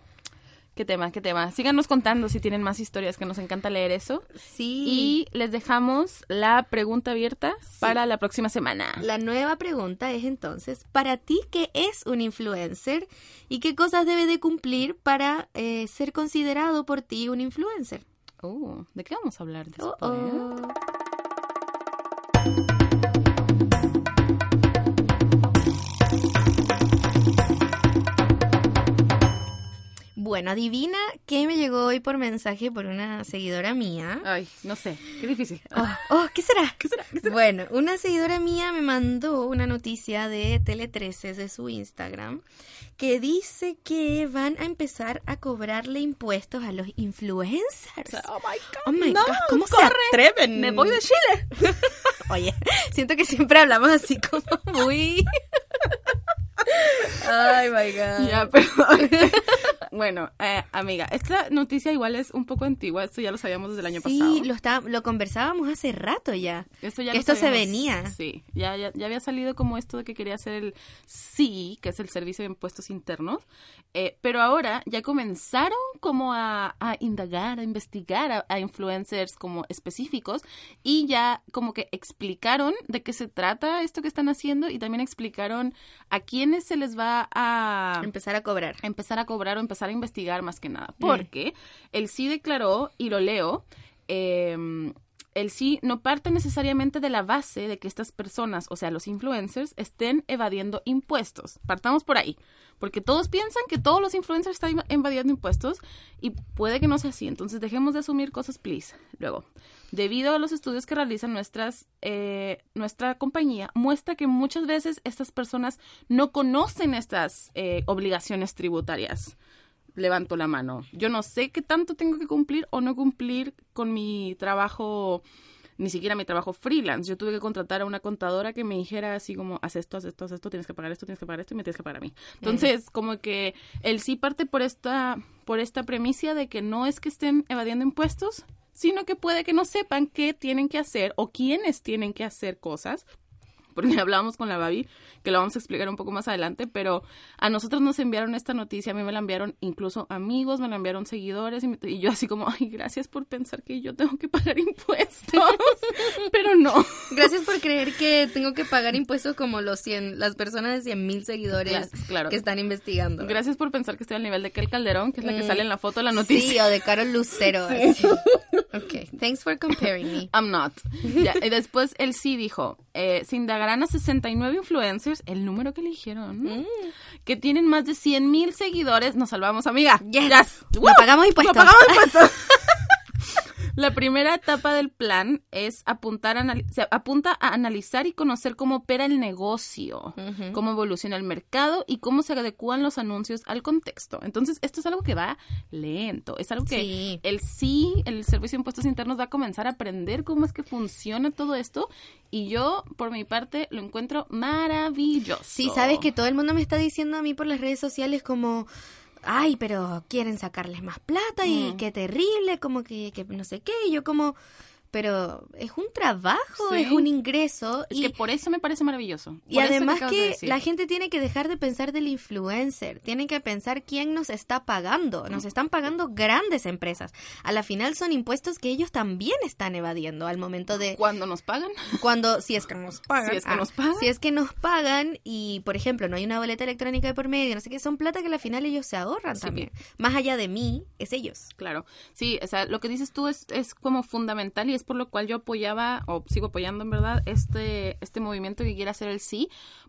Qué tema, qué tema. Síganos contando si tienen más historias, que nos encanta leer eso. Sí. Y les dejamos la pregunta abierta para la próxima semana. La nueva pregunta es entonces, para ti, ¿qué es un influencer y qué cosas debe de cumplir para eh, ser considerado por ti un influencer? Oh, ¿De qué vamos a hablar después? Oh, oh. Bueno, adivina qué me llegó hoy por mensaje por una seguidora mía. Ay, no sé, qué difícil. Oh, oh, ¿qué será? ¿Qué será? ¿Qué será? Bueno, una seguidora mía me mandó una noticia de Tele 13 de su Instagram que dice que van a empezar a cobrarle impuestos a los influencers. Oh my God. Oh my no, God, ¿cómo se atreven? Me voy de Chile. Oye, siento que siempre hablamos así como muy... Ay, my God. Ya, pero bueno, eh, amiga, esta noticia igual es un poco antigua, esto ya lo sabíamos desde el año Sí, pasado. lo, está, lo conversábamos hace rato ya. Esto, ya que lo esto se sabíamos. venía. Sí, ya, ya, ya había salido como esto de que quería hacer el sí, que es el Servicio de Impuestos Internos, eh, pero ahora ya comenzaron como a, a indagar, a investigar a, a influencers como específicos y ya como que explicaron de qué se trata esto que están haciendo y también explicaron a quiénes se les va a Empezar a cobrar. empezar a cobrar o empezar a investigar más que Mm. nada. Porque el sí declaró, y lo leo, eh, el sí no parte necesariamente de la base de que estas personas, o sea, los influencers, estén evadiendo impuestos. Partamos por ahí. Porque todos piensan que todos los influencers están evadiendo impuestos y puede que no sea así. Entonces dejemos de asumir cosas, please. Luego, debido a los estudios que realizan nuestras, eh, nuestra compañía, muestra que muchas veces estas personas no conocen estas eh, obligaciones tributarias. Levanto la mano. Yo no sé qué tanto tengo que cumplir o no cumplir con mi trabajo, ni siquiera mi trabajo freelance. Yo tuve que contratar a una contadora que me dijera así como, haz esto, haz esto, haz esto, tienes que pagar esto, tienes que pagar esto y me tienes que pagar a mí. Entonces, como que el sí parte por esta, por esta premisa de que no es que estén evadiendo impuestos, sino que puede que no sepan qué tienen que hacer o quiénes tienen que hacer cosas porque hablábamos con la Babi, que lo vamos a explicar un poco más adelante, pero a nosotros nos enviaron esta noticia, a mí me la enviaron incluso amigos, me la enviaron seguidores, y, me- y yo así como, ay, gracias por pensar que yo tengo que pagar impuestos, pero no. Gracias por creer que tengo que pagar impuestos como los 100, las personas de 100 mil seguidores claro. que están investigando. Gracias por pensar que estoy al nivel de Kel Calderón, que es la que Mm. sale en la foto de la Sí, noticia. o de Carol Lucero. así. Ok, thanks for comparing me. I'm not. Ya, y después él sí dijo, eh, se indagarán a 69 influencers, el número que eligieron, Mm. que tienen más de 100 mil seguidores. Nos salvamos, amiga. Yes. Yes. No pagamos impuestos. No pagamos impuestos. La primera etapa del plan es apuntar a se apunta a analizar y conocer cómo opera el negocio, cómo evoluciona el mercado y cómo se adecúan los anuncios al contexto. Entonces, esto es algo que va lento, es algo que Sí. el sí, el Servicio de Impuestos Internos va a comenzar a aprender cómo es que funciona todo esto y yo, por mi parte, lo encuentro maravilloso. Sí, sabes que todo el mundo me está diciendo a mí por las redes sociales como, ay, pero quieren sacarles más plata y Mm. qué terrible, como que, que no sé qué, y yo como, pero es un trabajo, Sí. es un ingreso Es y, que por eso me parece maravilloso. y además que la gente tiene que dejar de pensar del influencer, tienen que pensar quién nos está pagando, nos están pagando grandes empresas, a la final son impuestos que ellos también están evadiendo al momento de cuando nos pagan, cuando si es que nos pagan Si es que ah, nos pagan. si es que nos pagan y por ejemplo no hay una boleta electrónica de por medio no sé qué son plata que al final ellos se ahorran Sí. también más allá de mí es ellos Claro, sí, o sea, lo que dices tú es, es como fundamental y es por lo cual yo apoyaba o sigo apoyando en verdad este, este movimiento que quiere hacer el sí,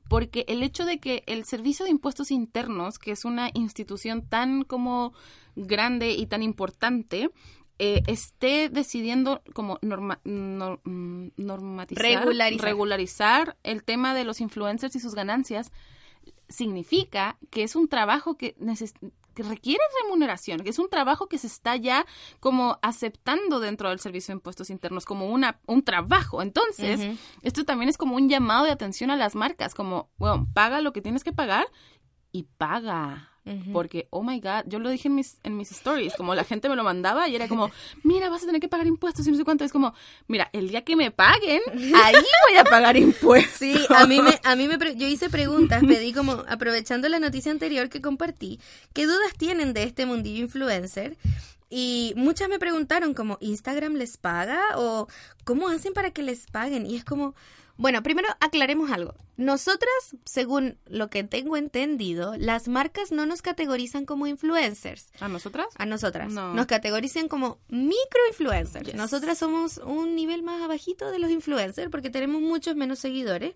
porque el hecho de que el Servicio de Impuestos Internos, que es una institución tan como grande y tan importante, eh, esté decidiendo como norma- nor- mm, normatizar, Regularizar. regularizar el tema de los influencers y sus ganancias, significa que es un trabajo que, que requiere remuneración, que es un trabajo que se está ya como aceptando dentro del Servicio de Impuestos Internos como una, un trabajo. Entonces, esto también es como un llamado de atención a las marcas, como, bueno, paga lo que tienes que pagar y paga Porque, oh my God, yo lo dije en mis, en mis stories, como la gente me lo mandaba y era como, mira, vas a tener que pagar impuestos y no sé cuánto. Es como, mira, el día que me paguen, ahí voy a pagar impuestos. Sí, a mí me, a mí me, yo hice preguntas, pedí como, aprovechando la noticia anterior que compartí, ¿qué dudas tienen de este mundillo influencer? Y muchas me preguntaron como, ¿Instagram les paga? ¿O cómo hacen para que les paguen? Y es como, bueno, primero aclaremos algo. Nosotras, según lo que tengo entendido, las marcas no nos categorizan como influencers. ¿A nosotras? A nosotras. Nos categorizan como microinfluencers. Nosotras somos un nivel más abajito de los influencers porque tenemos muchos menos seguidores.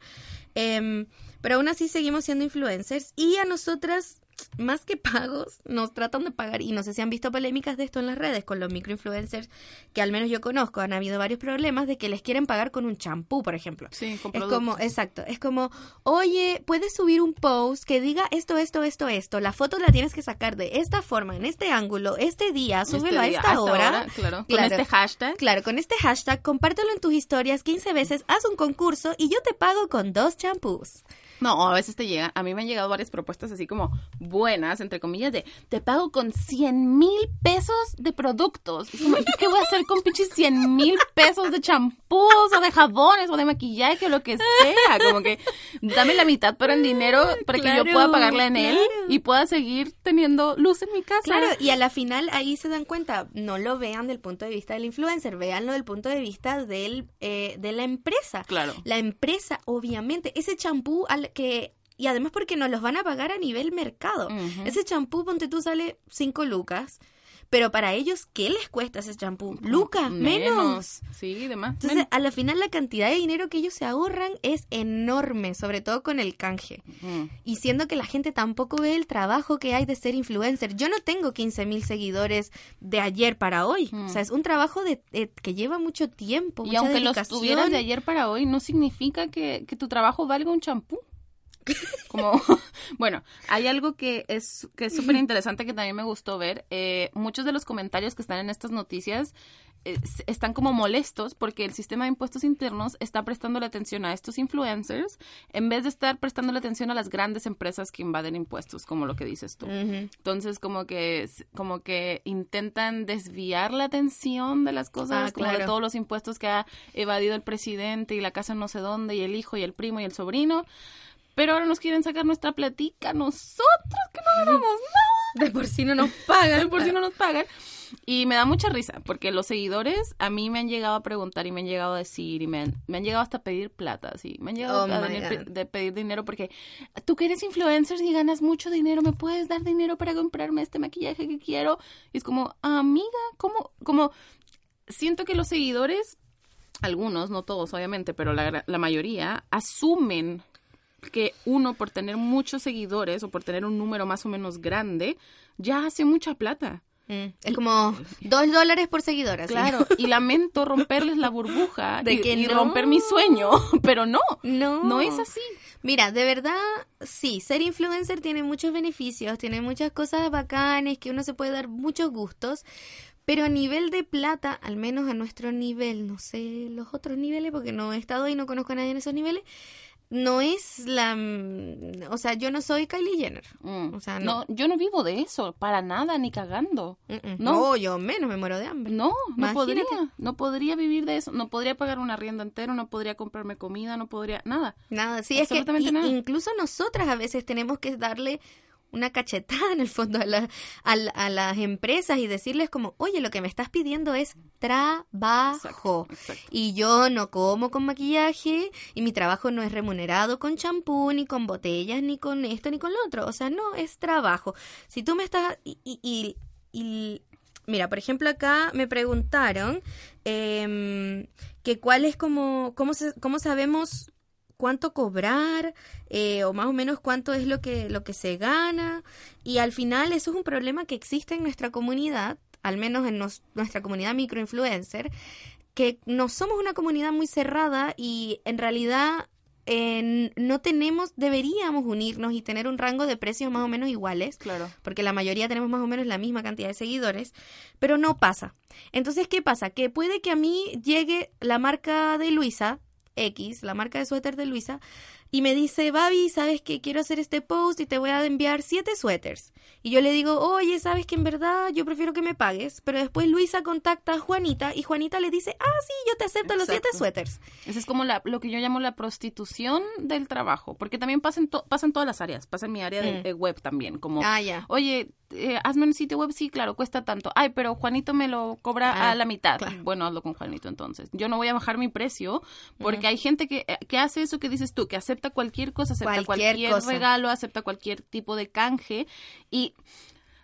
Em, pero aún así seguimos siendo influencers y a nosotras más que pagos, nos tratan de pagar. Y no sé si han visto polémicas de esto en las redes con los microinfluencers, que al menos yo conozco, han habido varios problemas de que les quieren pagar con un champú, por ejemplo. Sí, con Es como, exacto, es como, oye, puedes subir un post que diga esto, esto, esto, esto. La foto la tienes que sacar de esta forma, en este ángulo, este día, este súbelo a esta hora. claro, con este hashtag. Claro, con este hashtag, compártelo en tus historias 15 veces, haz un concurso y yo te pago con dos champús. No, a veces te llegan, a mí me han llegado varias propuestas así como buenas, entre comillas, de te pago con 100 mil pesos de productos. como, ¿qué voy a hacer con pinches 100 mil pesos de champús o de jabones o de maquillaje o lo que sea? Como que dame la mitad pero en dinero para que yo pueda pagarle en él y pueda seguir teniendo luz en mi casa. Claro, y a la final ahí se dan cuenta, no lo vean del punto de vista del influencer, véanlo del punto de vista del, eh, de la empresa. Claro. La empresa, obviamente, ese champú al que y además porque nos los van a pagar a nivel mercado. Ese champú, ponte tú, sale 5 lucas. Pero para ellos, ¿qué les cuesta ese champú? Lucas, menos. Sí, demás. Entonces, a la final, la cantidad de dinero que ellos se ahorran es enorme, sobre todo con el canje. Y siendo que la gente tampoco ve el trabajo que hay de ser influencer. Yo no tengo 15 mil seguidores de ayer para hoy. O sea, es un trabajo de, que lleva mucho tiempo. Y aunque los tuvieras de ayer para hoy, no significa que, que tu trabajo valga un champú. Como, bueno, hay algo que es que es súper interesante que también me gustó ver. Eh, muchos de los comentarios que están en estas noticias eh, están como molestos porque el sistema de impuestos internos está prestando la atención a estos influencers en vez de estar prestando la atención a las grandes empresas que invaden impuestos, como lo que dices tú. Entonces, como que como que intentan desviar la atención de las cosas, ah, de todos los impuestos que ha evadido el presidente y la casa no sé dónde y el hijo y el primo y el sobrino pero ahora nos quieren sacar nuestra platica nosotros que no ganamos nada. De por sí no nos pagan. De por sí no nos pagan. Y me da mucha risa, porque los seguidores a mí me han llegado a preguntar y me han llegado a decir y me han, me han llegado hasta a pedir plata, sí. Me han llegado oh a de pedir dinero porque tú que eres influencer y ganas mucho dinero, ¿me puedes dar dinero para comprarme este maquillaje que quiero? Y es como, amiga, ¿cómo? Como, siento que los seguidores, algunos, no todos obviamente, pero la, la mayoría, asumen que uno por tener muchos seguidores o por tener un número más o menos grande, ya hace mucha plata. Mm, es como dos dólares por seguidor. Claro, y lamento romperles la burbuja de y, que romper mi sueño, pero no, no, no es así. Mira, de verdad, sí, ser influencer tiene muchos beneficios, tiene muchas cosas bacanes, que uno se puede dar muchos gustos, pero a nivel de plata, al menos a nuestro nivel, no sé los otros niveles, porque no he estado ahí, no conozco a nadie en esos niveles, no es la mm, o sea yo no soy Kylie Jenner. Mm. o sea no. yo no vivo de eso para nada ni cagando. No. yo menos me muero de hambre. No no podría no podría vivir de eso no podría pagar una rienda entera no podría comprarme comida no podría nada. Nada sí es que incluso nosotras a veces tenemos que darle una cachetada en el fondo a, a, las empresas y decirles como, oye, lo que me estás pidiendo es trabajo. Y yo no como con maquillaje y mi trabajo no es remunerado con champú, ni con botellas, ni con esto, ni con lo otro. O sea, no, es trabajo. Si tú me estás... Y, y, mira, por ejemplo, acá me preguntaron eh, que cuál es como, cómo, cómo sabemos cuánto cobrar eh, o más o menos cuánto es lo que, lo que se gana. Y al final eso es un problema que existe en nuestra comunidad, al menos en nuestra comunidad microinfluencer, que no somos una comunidad muy cerrada y en realidad no tenemos, deberíamos unirnos y tener un rango de precios más o menos iguales. Claro. Porque la mayoría tenemos más o menos la misma cantidad de seguidores, pero no pasa. Entonces, ¿qué pasa? Que puede que a mí llegue la marca de Luisa, X, la marca de suéter de Luisa, y me dice, Babi, sabes que quiero hacer este post y te voy a enviar siete suéteres. Y yo le digo, oye, sabes que en verdad yo prefiero que me pagues. Pero después Luisa contacta a Juanita y Juanita le dice, ah, sí, yo te acepto los siete Exacto. suéteres. Esa es como la, lo que yo llamo la prostitución del trabajo, porque también pasa en, to- pasa en todas las áreas, pasa en mi área de, Mm. de web también, como, Ah, ya. oye, eh, hazme un sitio web, sí, claro, cuesta tanto. Ay, pero Juanito me lo cobra Ah, a la mitad. claro. Bueno, hazlo con Juanito entonces. Yo no voy a bajar mi precio, porque hay gente que, eh, que hace eso que dices tú, que acepta cualquier cosa, acepta Cualquier cualquier, cosa. regalo, acepta cualquier tipo de canje y...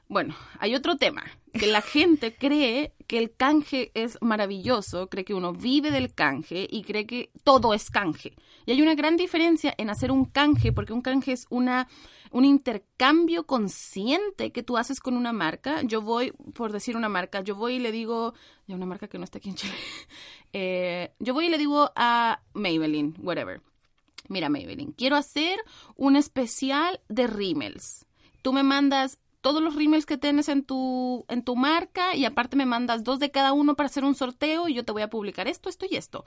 Bueno, hay otro tema, que la gente cree que el canje es maravilloso, cree que uno vive del canje y cree que todo es canje. Y hay una gran diferencia en hacer un canje, porque un canje es una un intercambio consciente que tú haces con una marca. Yo voy, por decir una marca, yo voy y le digo, ya una marca que no está aquí en Chile, Eh, yo voy y le digo a Maybelline, whatever. Mira, Maybelline, quiero hacer un especial de rímels. Tú me mandas todos los rímels que tienes en tu, en tu marca y aparte me mandas dos de cada uno para hacer un sorteo y yo te voy a publicar esto, esto y esto.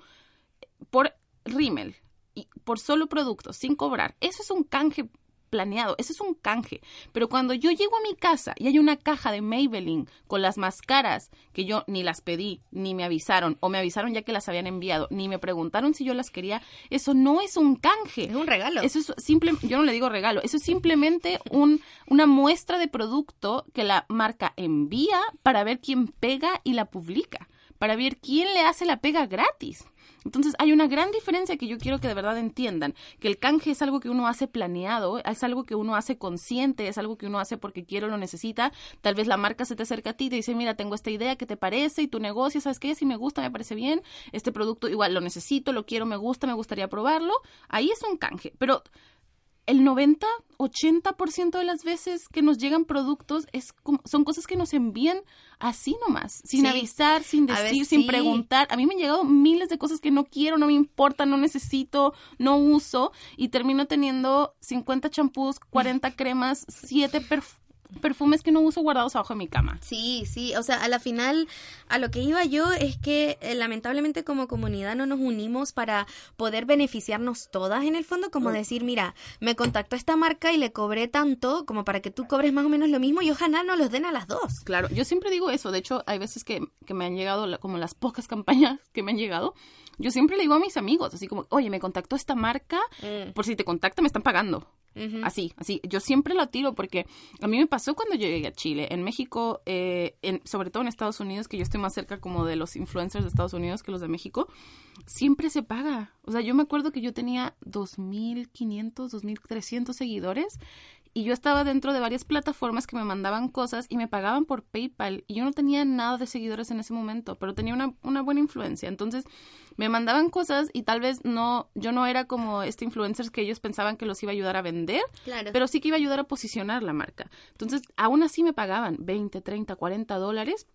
Por rímel y por solo productos, sin cobrar. Eso es un canje planeado, eso es un canje. Pero cuando yo llego a mi casa y hay una caja de Maybelline con las máscaras que yo ni las pedí, ni me avisaron, o me avisaron ya que las habían enviado, ni me preguntaron si yo las quería, eso no es un canje. Es un regalo. Eso es simple, yo no le digo regalo, eso es simplemente un, una muestra de producto que la marca envía para ver quién pega y la publica, para ver quién le hace la pega gratis. Entonces hay una gran diferencia que yo quiero que de verdad entiendan, que el canje es algo que uno hace planeado, es algo que uno hace consciente, es algo que uno hace porque quiere o lo necesita. Tal vez la marca se te acerca a ti y te dice, mira, tengo esta idea, ¿qué te parece? Y tu negocio, ¿sabes qué? Si me gusta, me parece bien, este producto igual lo necesito, lo quiero, me gusta, me gustaría probarlo. Ahí es un canje, pero el 90, 80% de las veces que nos llegan productos es como- son cosas que nos envían así nomás, sin Sí. avisar, sin decir, sin sí. preguntar. A mí me han llegado miles de cosas que no quiero, no me importa, no necesito, no uso y termino teniendo 50 champús, 40 cremas, 7 perfumes que no uso guardados abajo de mi cama. Sí, sí, o sea, a la final, a lo que iba yo es que eh, lamentablemente como comunidad no nos unimos para poder beneficiarnos todas en el fondo, como decir, mira, me contactó esta marca y le cobré tanto como para que tú cobres más o menos lo mismo y ojalá no los den a las dos. Claro, yo siempre digo eso. De hecho, hay veces que, que me han llegado, como las pocas campañas que me han llegado, yo siempre le digo a mis amigos, así como, oye, me contactó esta marca, por si te contacta me están pagando. Así, así. Yo siempre la tiro porque a mí me pasó cuando yo llegué a Chile. En México, eh, en, sobre todo en Estados Unidos, que yo estoy más cerca como de los influencers de Estados Unidos que los de México, siempre se paga. O sea, yo me acuerdo que yo tenía 2.500, 2.300 seguidores y yo estaba dentro de varias plataformas que me mandaban cosas y me pagaban por PayPal y yo no tenía nada de seguidores en ese momento, pero tenía una, una buena influencia. Entonces me mandaban cosas y tal vez no, yo no era como este influencers que ellos pensaban que los iba a ayudar a vender, Claro. pero sí que iba a ayudar a posicionar la marca. Entonces, aún así me pagaban 20, 30, 40 dólares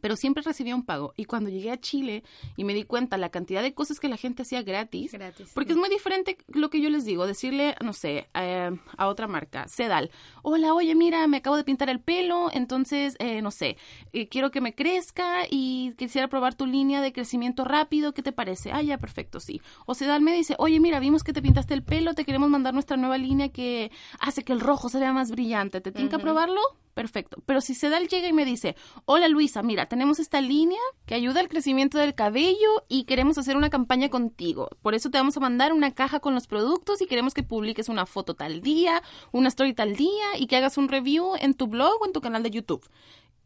pero siempre recibía un pago. Y cuando llegué a Chile y me di cuenta la cantidad de cosas que la gente hacía gratis, Gratis, porque sí. es muy diferente lo que yo les digo, decirle, no sé, eh, a otra marca, Sedal, hola, oye, mira, me acabo de pintar el pelo, entonces, eh, no sé, eh, quiero que me crezca y quisiera probar tu línea de crecimiento rápido, ¿qué te parece? Ah, ya, perfecto, sí. O Sedal me dice, oye, mira, vimos que te pintaste el pelo, te queremos mandar nuestra nueva línea que hace que el rojo se vea más brillante, ¿te tiene que probarlo? Perfecto. Pero si Sedal llega y me dice, hola Luisa, mira, tenemos esta línea que ayuda al crecimiento del cabello y queremos hacer una campaña contigo. Por eso te vamos a mandar una caja con los productos y queremos que publiques una foto tal día, una story tal día y que hagas un review en tu blog o en tu canal de YouTube.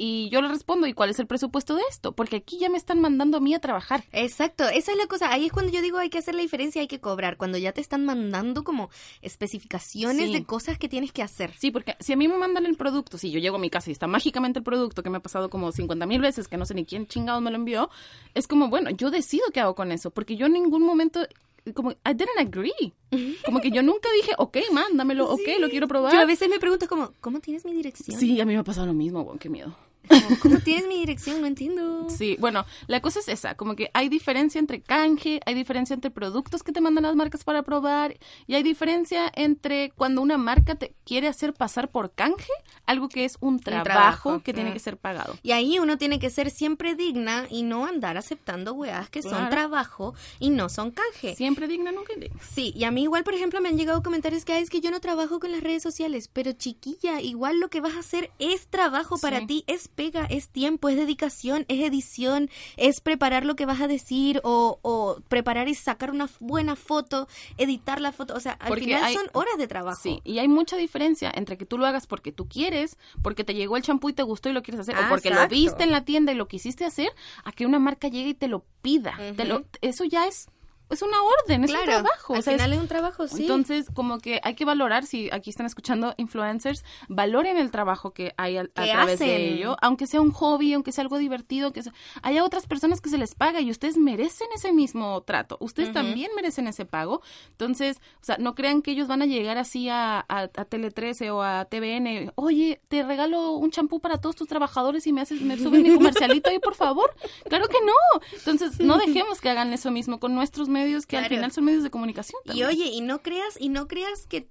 Y yo le respondo, ¿y cuál es el presupuesto de esto? Porque aquí ya me están mandando a mí a trabajar. Exacto, esa es la cosa. Ahí es cuando yo digo hay que hacer la diferencia, hay que cobrar. Cuando ya te están mandando como especificaciones Sí. de cosas que tienes que hacer. Sí, porque si a mí me mandan el producto, si yo llego a mi casa y está mágicamente el producto que me ha pasado como 50 mil veces, que no sé ni quién chingado me lo envió, es como, bueno, yo decido qué hago con eso, porque yo en ningún momento, como, I didn't agree. Como que yo nunca dije, ok, mándamelo, ok, lo quiero probar. Yo a veces me pregunto como, ¿cómo tienes mi dirección? Sí, a mí me ha pasado lo mismo, bueno, qué miedo. Como, ¿Cómo tienes mi dirección? No entiendo. Sí, bueno, la cosa es esa, como que hay diferencia entre canje, hay diferencia entre productos que te mandan las marcas para probar y hay diferencia entre cuando una marca te quiere hacer pasar por canje, algo que es un trabajo, trabajo, que tiene mm. que ser pagado. Y ahí uno tiene que ser siempre digna y no andar aceptando weas que son Claro. trabajo y no son canje. Siempre digna, nunca indigna. Sí, y a mí igual, por ejemplo, me han llegado comentarios que "Ay, es que yo no trabajo con las redes sociales, pero chiquilla, igual lo que vas a hacer es trabajo para Sí. ti, es pega, es tiempo, es dedicación, es edición, es preparar lo que vas a decir o, o preparar y sacar una buena foto, editar la foto, o sea, al Porque final hay- son horas de trabajo. Sí, y hay mucha diferencia entre que tú lo hagas porque tú quieres, porque te llegó el champú y te gustó y lo quieres hacer, Ah, o porque exacto. lo viste en la tienda y lo quisiste hacer, a que una marca llegue y te lo pida. Te lo, eso ya es, es una orden, es un trabajo. al o sea, final es un trabajo, sí. Entonces, como que hay que valorar, si aquí están escuchando influencers, valoren el trabajo que hay a, través de ello, aunque sea un hobby, aunque sea algo divertido, que sea, haya otras personas que se les paga y ustedes merecen ese mismo trato, ustedes también merecen ese pago. Entonces, o sea, no crean que ellos van a llegar así a, a, a Tele 13 o a TVN, oye, te regalo un champú para todos tus trabajadores y me haces, me subes mi comercialito ahí, por favor. Claro que no. Entonces, no dejemos que hagan eso mismo con nuestros medios, que al final son medios de comunicación. Y oye, y no creas, y no creas que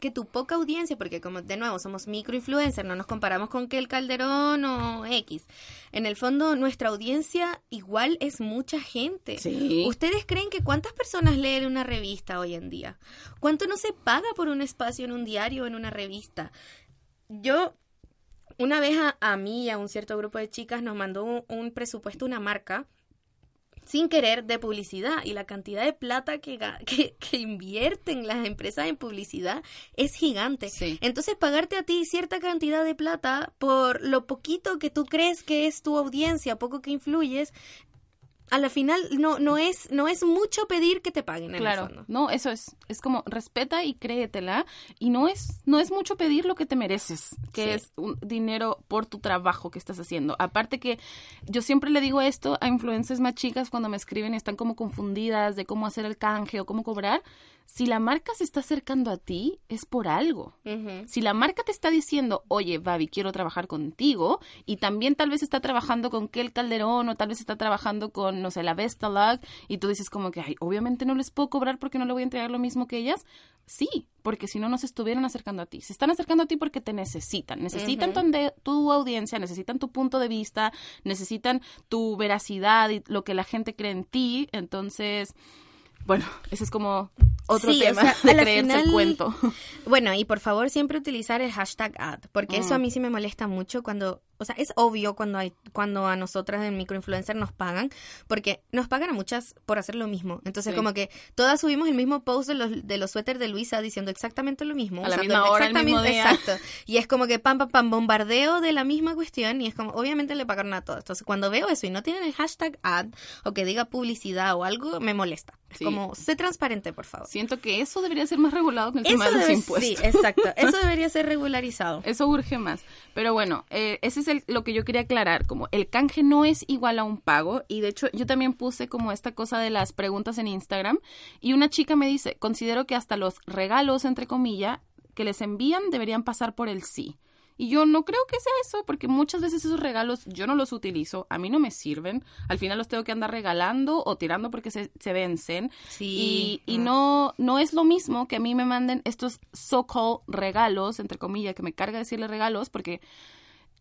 que tu poca audiencia, porque como de nuevo somos microinfluencers, no nos comparamos con que el Calderón o X. En el fondo, nuestra audiencia igual es mucha gente. Sí. ¿Ustedes creen que cuántas personas leen una revista hoy en día? ¿Cuánto no se paga por un espacio en un diario o en una revista? Yo, una vez a, a mí y a un cierto grupo de chicas nos mandó un, un presupuesto una marca sin querer de publicidad y la cantidad de plata que, que, que invierten las empresas en publicidad es gigante. Sí. Entonces pagarte a ti cierta cantidad de plata por lo poquito que tú crees que es tu audiencia, poco que influyes, a la final no, no, es, no es mucho pedir que te paguen en el Claro, fondo. no, eso es, es como respeta y créetela y no es, no es mucho pedir lo que te mereces, que Sí. es un dinero por tu trabajo que estás haciendo. Aparte que yo siempre le digo esto a influencers más chicas cuando me escriben y están como confundidas de cómo hacer el canje o cómo cobrar. Si la marca se está acercando a ti, es por algo. Si la marca te está diciendo, oye, Babi, quiero trabajar contigo, y también tal vez está trabajando con Kel Calderón, o tal vez está trabajando con, no sé, la Vestalog, y tú dices como que, ay, obviamente no les puedo cobrar porque no le voy a entregar lo mismo que ellas. Sí, porque si no, no se estuvieran acercando a ti. Se están acercando a ti porque te necesitan. Necesitan tu, tu audiencia, necesitan tu punto de vista, necesitan tu veracidad y lo que la gente cree en ti. Entonces, bueno, ese es como otro Sí, o tema sea, de creerse el final- cuento. Bueno, y por favor siempre utilizar el hashtag ad, porque eso a mí sí me molesta mucho cuando, o sea, es obvio cuando hay, cuando a nosotras en microinfluencer nos pagan, porque nos pagan a muchas por hacer lo mismo. Entonces Sí. como que todas subimos el mismo post de los, de los suéteres de Luisa diciendo exactamente lo mismo. A la misma hora, el mismo día. Exacto. Y es como que pam, pam, pam, bombardeo de la misma cuestión y es como, obviamente le pagaron a todos. Entonces cuando veo eso y no tienen el hashtag ad o que diga publicidad o algo, me molesta. Es Sí. como, sé transparente, por favor. Siento que eso debería ser más regulado que el tema de los debe- impuestos. Sí, exacto. Eso debería ser regularizado. Eso urge más. Pero bueno, eh, ese es el- lo que yo quería aclarar. Como el canje no es igual a un pago. Y de hecho, yo también puse como esta cosa de las preguntas en Instagram. Y una chica me dice, considero que hasta los regalos, entre comillas, que les envían deberían pasar por el sí. Y yo no creo que sea eso, porque muchas veces esos regalos yo no los utilizo, a mí no me sirven, al final los tengo que andar regalando o tirando porque se, se vencen. Sí. Y, y no, no es lo mismo que a mí me manden estos so-called regalos, entre comillas, que me carga decirle regalos, porque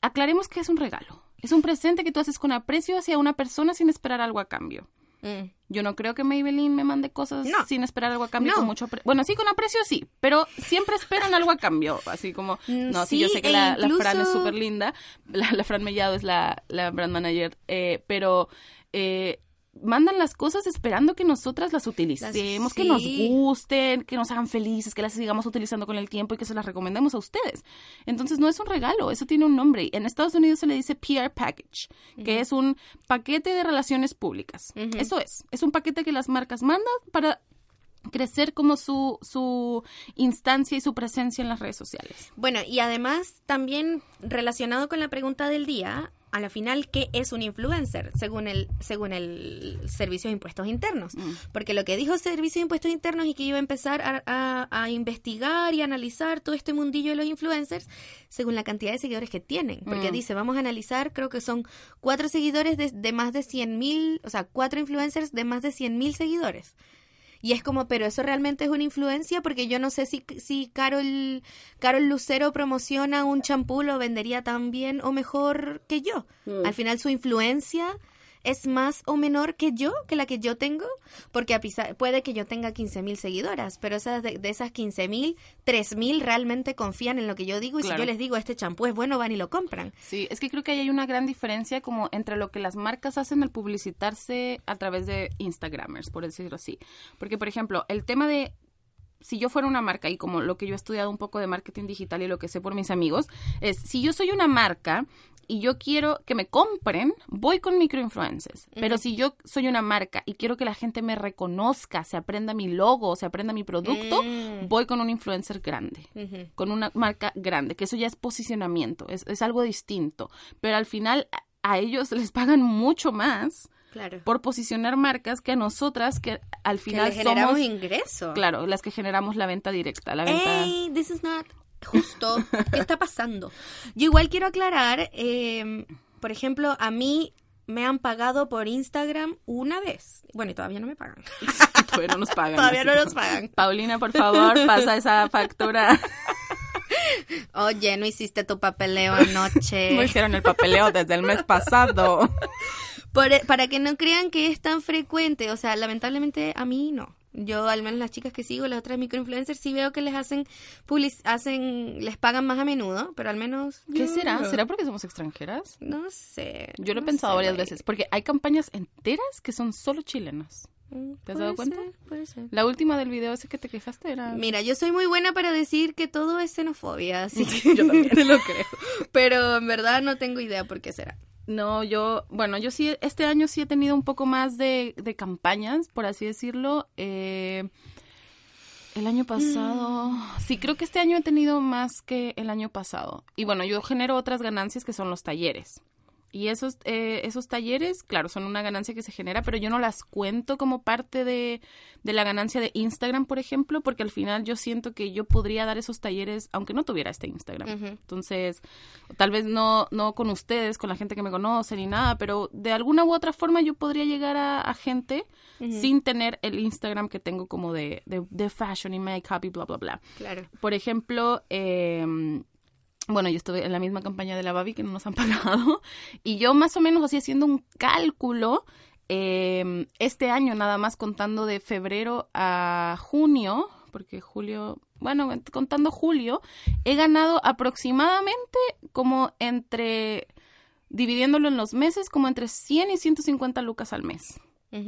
aclaremos que es un regalo. Es un presente que tú haces con aprecio hacia una persona sin esperar algo a cambio. Mm. Yo no creo que Maybelline me mande cosas No. sin esperar algo a cambio No. con mucho Bueno, sí, con aprecio sí, pero siempre esperan algo a cambio. Así como, Mm, no, sí, yo sé que e la, la Fran es súper linda. La, la Fran Mellado es la, la brand manager, eh, pero eh, mandan las cosas esperando que nosotras las utilicemos, que nos gusten, que nos hagan felices, que las sigamos utilizando con el tiempo y que se las recomendemos a ustedes. Entonces no es un regalo, eso tiene un nombre. En Estados Unidos se le dice PR package, que es un paquete de relaciones públicas. Eso es, es un paquete que las marcas mandan para crecer como su, su instancia y su presencia en las redes sociales. Bueno, y además también relacionado con la pregunta del día, a la final, ¿qué es un influencer? Según el, según el Servicio de Impuestos Internos. Mm. Porque lo que dijo el Servicio de Impuestos Internos y que iba a empezar a, a- a investigar y analizar todo este mundillo de los influencers según la cantidad de seguidores que tienen. Porque Mm. dice, vamos a analizar, creo que son cuatro seguidores de, de más de 100 mil, o sea, cuatro influencers de más de 100 mil seguidores. Y es como, pero eso realmente es una influencia porque yo no sé si, si Carol, Carol Lucero promociona un champú, lo vendería tan bien o mejor que yo. Mm. Al final su influencia es más o menor que yo, que la que yo tengo, porque a pesar- puede que yo tenga 15 mil seguidoras, pero esas de, de esas 15 mil, 3 mil realmente confían en lo que yo digo y Claro. si yo les digo este champú es bueno, van y lo compran. Sí, es que creo que ahí hay una gran diferencia como entre lo que las marcas hacen al publicitarse a través de Instagramers, por decirlo así. Porque, por ejemplo, el tema de si yo fuera una marca y como lo que yo he estudiado un poco de marketing digital y lo que sé por mis amigos, es si yo soy una marca y yo quiero que me compren, voy con microinfluencers. Pero si yo soy una marca y quiero que la gente me reconozca, se aprenda mi logo, se aprenda mi producto, Mm. voy con un influencer grande con una marca grande, que eso ya es posicionamiento, es, es algo distinto. Pero al final a, ellos les pagan mucho más Claro. por posicionar marcas que a nosotras, que al Que final le generamos somos, ingreso. claro, las que generamos la venta directa, la venta... This is not justo. ¿Qué está pasando? Yo igual quiero aclarar, eh, por ejemplo, a mí me han pagado por Instagram una vez. Bueno, y todavía no me pagan. Todavía no nos pagan. Todavía no nos pagan. Paulina, por favor, pasa esa factura. Oye, no hiciste tu papeleo anoche. No hicieron el papeleo desde el mes pasado. Por- para que no crean que es tan frecuente, o sea, lamentablemente a mí no. Yo, al menos las chicas que sigo, las otras microinfluencers, sí veo que les hacen, public- hacen, les pagan más a menudo, pero al menos... ¿Qué yo será? ¿Será porque somos extranjeras? No sé. Yo lo he pensado sé, varias veces, porque hay campañas enteras que son solo chilenas. Mm, ¿Te has dado cuenta? ser, puede ser. La última del video ese que te quejaste era... Mira, yo soy muy buena para decir que todo es xenofobia, así que Yo también. te lo creo. Pero en verdad no tengo idea por qué será. No, yo, bueno, yo sí, este año sí he tenido un poco más de, de campañas, por así decirlo. Eh, el año pasado, sí, creo que este año he tenido más que el año pasado. Y bueno, yo genero otras ganancias que son los talleres. Y esos, eh, esos talleres, claro, son una ganancia que se genera, pero yo no las cuento como parte de, de la ganancia de Instagram, por ejemplo, porque al final yo siento que yo podría dar esos talleres aunque no tuviera este Instagram. Entonces, tal vez no, no con ustedes, con la gente que me conoce ni nada, pero de alguna u otra forma yo podría llegar a, a gente sin tener el Instagram que tengo como de, de, de fashion y makeup y bla, bla, bla. Claro. Por ejemplo, eh, bueno, yo estuve en la misma campaña de la Babi que no nos han pagado y yo más o menos así haciendo un cálculo eh, este año nada más contando de febrero a junio, porque julio, bueno, contando julio, he ganado aproximadamente como entre, dividiéndolo en los meses, como entre 100 y 150 lucas al mes.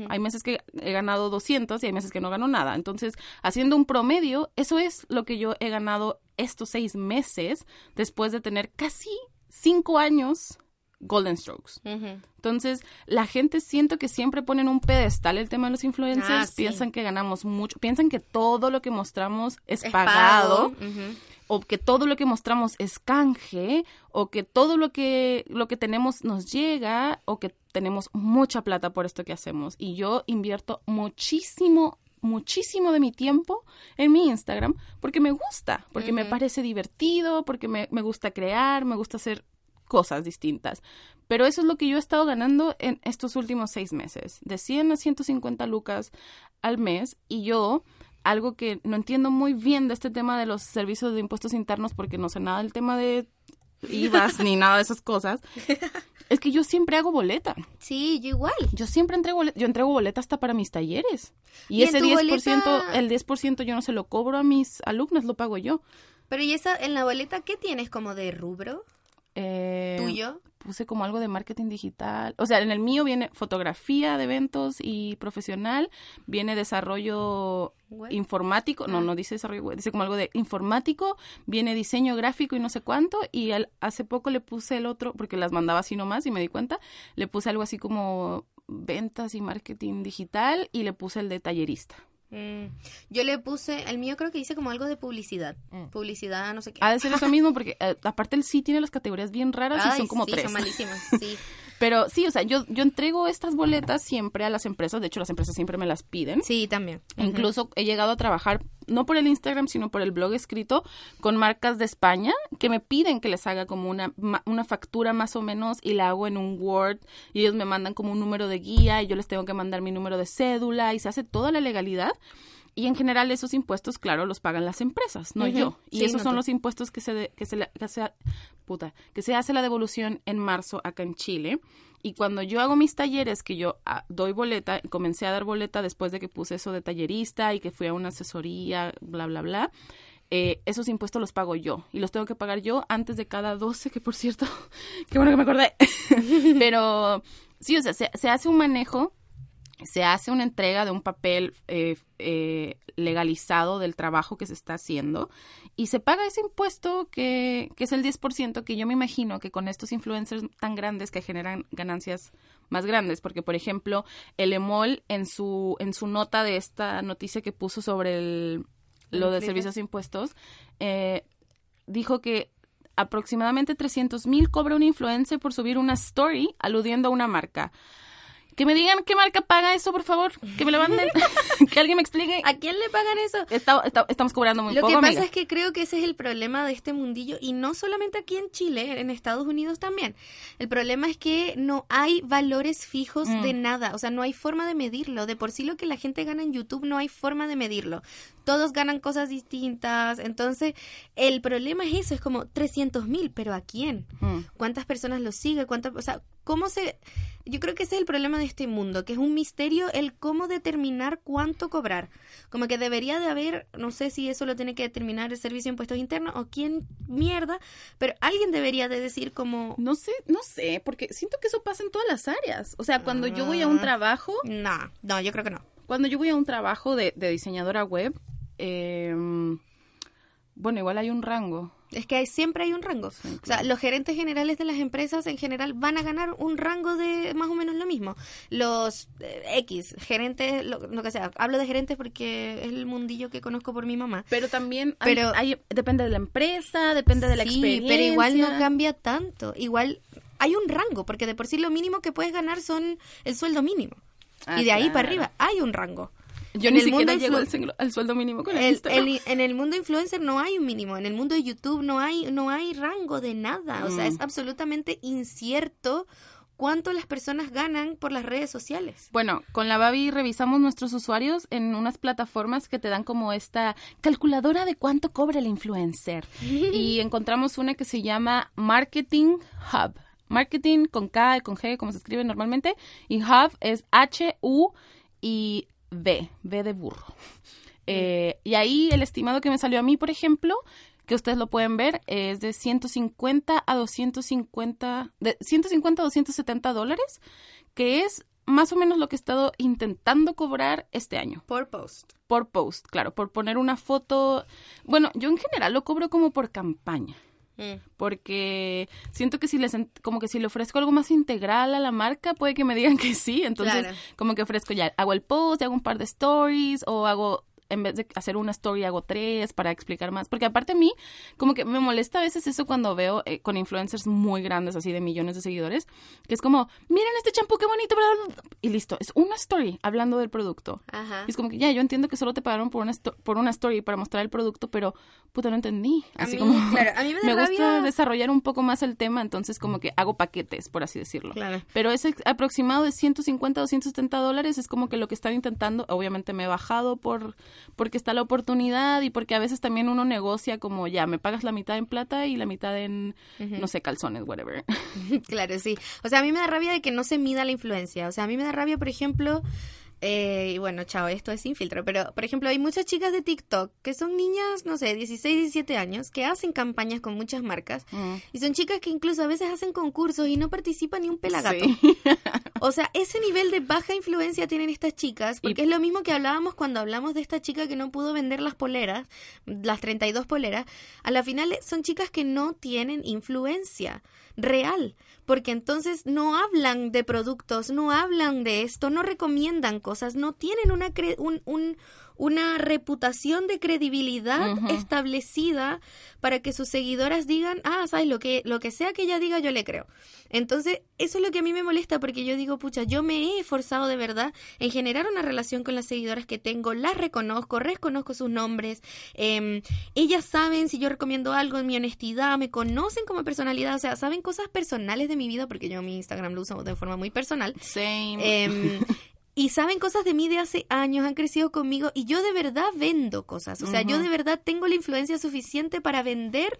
Hay meses que he ganado 200 y hay meses que no gano nada. Entonces, haciendo un promedio, eso es lo que yo he ganado estos seis meses después de tener casi cinco años Golden Strokes. Entonces, la gente siento que siempre ponen un pedestal el tema de los influencers, Ah, sí. piensan que ganamos mucho, piensan que todo lo que mostramos es, Es pagado. O que todo lo que mostramos es canje, o que todo lo que, lo que tenemos nos llega, o que tenemos mucha plata por esto que hacemos. Y yo invierto muchísimo, muchísimo de mi tiempo en mi Instagram porque me gusta, porque me parece divertido, porque me, me gusta crear, me gusta hacer cosas distintas. Pero eso es lo que yo he estado ganando en estos últimos seis meses, de 100 a 150 lucas al mes. Y yo, algo que no entiendo muy bien de este tema de los servicios de impuestos internos, porque no sé nada del tema de IVAs ni nada de esas cosas, es que yo siempre hago boleta. Sí, yo igual. Yo siempre entrego boleta, yo entrego boleta hasta para mis talleres. Y, ¿Y en ese tu 10%, boleta? el 10% yo no se lo cobro a mis alumnos, lo pago yo. Pero ¿y esa en la boleta qué tienes como de rubro Eh, tuyo? Puse como algo de marketing digital. O sea, en el mío viene fotografía de eventos y profesional, viene desarrollo Web. informático, no, no dice desarrollo web, dice como algo de informático, viene diseño gráfico y no sé cuánto, y al- hace poco le puse el otro, porque las mandaba así nomás y me di cuenta, le puse algo así como ventas y marketing digital y le puse el de tallerista. Mm. Yo le puse, el mío creo que dice como algo de publicidad. Mm. Publicidad, no sé qué. Ha de ser eso mismo porque eh, aparte el sí tiene las categorías bien raras y son como sí, tres. Son malísimas, sí. Pero sí, o sea, yo, yo entrego estas boletas siempre a las empresas, de hecho las empresas siempre me las piden. Sí, también. Incluso he llegado a trabajar, no por el Instagram, sino por el blog escrito, con marcas de España que me piden que les haga como una, una factura más o menos y la hago en un Word y ellos me mandan como un número de guía y yo les tengo que mandar mi número de cédula y se hace toda la legalidad. Y en general esos impuestos, claro, los pagan las empresas, no yo. Y Sí, esos no son los impuestos que se, de- que, se, le- que se- puta, que se hace la devolución en marzo acá en Chile. Y cuando yo hago mis talleres, que yo ah, doy boleta, comencé a dar boleta después de que puse eso de tallerista y que fui a una asesoría, bla, bla, bla. eh, esos impuestos los pago yo y los tengo que pagar yo antes de cada 12, que por cierto, qué bueno que me acordé. Pero sí, o sea, se, se hace un manejo se hace una entrega de un papel eh, eh, legalizado del trabajo que se está haciendo y se paga ese impuesto que, que es el 10% que yo me imagino que con estos influencers tan grandes que generan ganancias más grandes porque por ejemplo el EMOL en su en su nota de esta noticia que puso sobre el, lo de servicios e impuestos eh, dijo que aproximadamente 300 mil cobra un influencer por subir una story aludiendo a una marca. Que me digan qué marca paga eso, por favor. Que me lo manden. que alguien me explique. ¿A quién le pagan eso? Está- está- estamos cobrando muy Lo poco, que pasa amiga. es que creo que ese es el problema de este mundillo y no solamente aquí en Chile, en Estados Unidos también. El problema es que no hay valores fijos Mm. de nada, o sea, no hay forma de medirlo. De por sí lo que la gente gana en YouTube no hay forma de medirlo. Todos ganan cosas distintas, entonces el problema es eso, es como 300 mil, pero ¿a quién? Mm. cuántas personas lo siguen, cuántas, o sea, cómo se, yo creo que ese es el problema de este mundo, que es un misterio el cómo determinar cuánto cobrar. Como que debería de haber, no sé si eso lo tiene que determinar el Servicio de Impuestos Internos o quién mierda, pero alguien debería de decir como, No sé, no sé, porque siento que eso pasa en todas las áreas. O sea, cuando yo voy a un Ah. trabajo, no, no, yo creo que no. cuando yo voy a un trabajo de, de diseñadora web, eh, bueno, igual hay un rango. Es que hay, siempre hay un rango. O sea, los gerentes generales de las empresas en general van a ganar un rango de más o menos lo mismo. Los eh, X, gerentes, lo, lo que sea. Hablo de gerentes porque es el mundillo que conozco por mi mamá. Pero también hay- Pero- hay- depende de la empresa, depende de la Sí, experiencia. pero igual no cambia tanto. Igual hay un rango, porque de por sí lo mínimo que puedes ganar son el sueldo mínimo. Ah, y de ahí claro. para arriba hay un rango. Yo en ni el siquiera mundo llego al, sueldo mínimo con el, El- en el mundo influencer no hay un mínimo, en el mundo de YouTube no hay no hay rango de nada, o sea, Mm. es absolutamente incierto cuánto las personas ganan por las redes sociales. Bueno, con la Babi revisamos nuestros usuarios en unas plataformas que te dan como esta calculadora de cuánto cobra el influencer. y encontramos una que se llama Marketing Hub. Marketing con K y con G, como se escribe normalmente. Y Hub es H-U y V, V de burro. Eh, y ahí el estimado que me salió a mí, por ejemplo, que ustedes lo pueden ver, es de 150 a 250, de 150 a 270 dólares, que es más o menos lo que he estado intentando cobrar este año Por post. por post, claro, por poner una foto. Bueno, yo en general lo cobro como por campaña, Mm. porque siento que si les como que si le ofrezco algo más integral a la marca, puede que me digan que sí, entonces Claro. como que ofrezco ya, hago el post, hago un par de stories o hago en vez de hacer una story hago tres para explicar más, porque aparte a mí como que me molesta a veces eso cuando veo eh, con influencers muy grandes así de millones de seguidores, que es como, miren este champú qué bonito, bla, bla, bla", y listo, es una story hablando del producto. Ajá. Y es como que ya, yo entiendo que solo te pagaron por una, por una story para mostrar el producto, pero puta, no entendí. A Así mí, como, claro, a mí me gusta rabia- desarrollar un poco más el tema, entonces como que hago paquetes, por así decirlo. Claro. Pero ese aproximado de 150 o 170 dólares es como que lo que están intentando, obviamente me he bajado por porque está la oportunidad y porque a veces también uno negocia como ya, me pagas la mitad en plata y la mitad en, no sé, calzones, whatever. Claro, sí. O sea, a mí me da rabia de que no se mida la influencia. O sea, a mí me da rabia, por ejemplo, eh, y bueno, chao, esto es sin filtro, pero por ejemplo, hay muchas chicas de TikTok que son niñas, no sé, 16, 17 años, que hacen campañas con muchas marcas. Mm. Y son chicas que incluso a veces hacen concursos y no participan ni un pelagato. Sí. O sea, ese nivel de baja influencia tienen estas chicas, porque Y- es lo mismo que hablábamos cuando hablamos de esta chica que no pudo vender las poleras, las 32 poleras. A la final son chicas que no tienen influencia. Real, porque entonces no hablan de productos, no hablan de esto, no recomiendan cosas, no tienen una un, un, una reputación de credibilidad establecida para que sus seguidoras digan, ah, sabes, lo que, lo que sea que ella diga, yo le creo. Entonces, eso es lo que a mí me molesta porque yo digo, pucha, yo me he esforzado de verdad en generar una relación con las seguidoras que tengo, las reconozco, reconozco sus nombres, eh, ellas saben si yo recomiendo algo en mi honestidad, me conocen como personalidad, o sea, saben cosas personales de mi vida porque yo mi Instagram lo uso de forma muy personal. Same. Eh, y saben cosas de mí de hace años, han crecido conmigo y yo de verdad vendo cosas. O sea, yo de verdad tengo la influencia suficiente para vender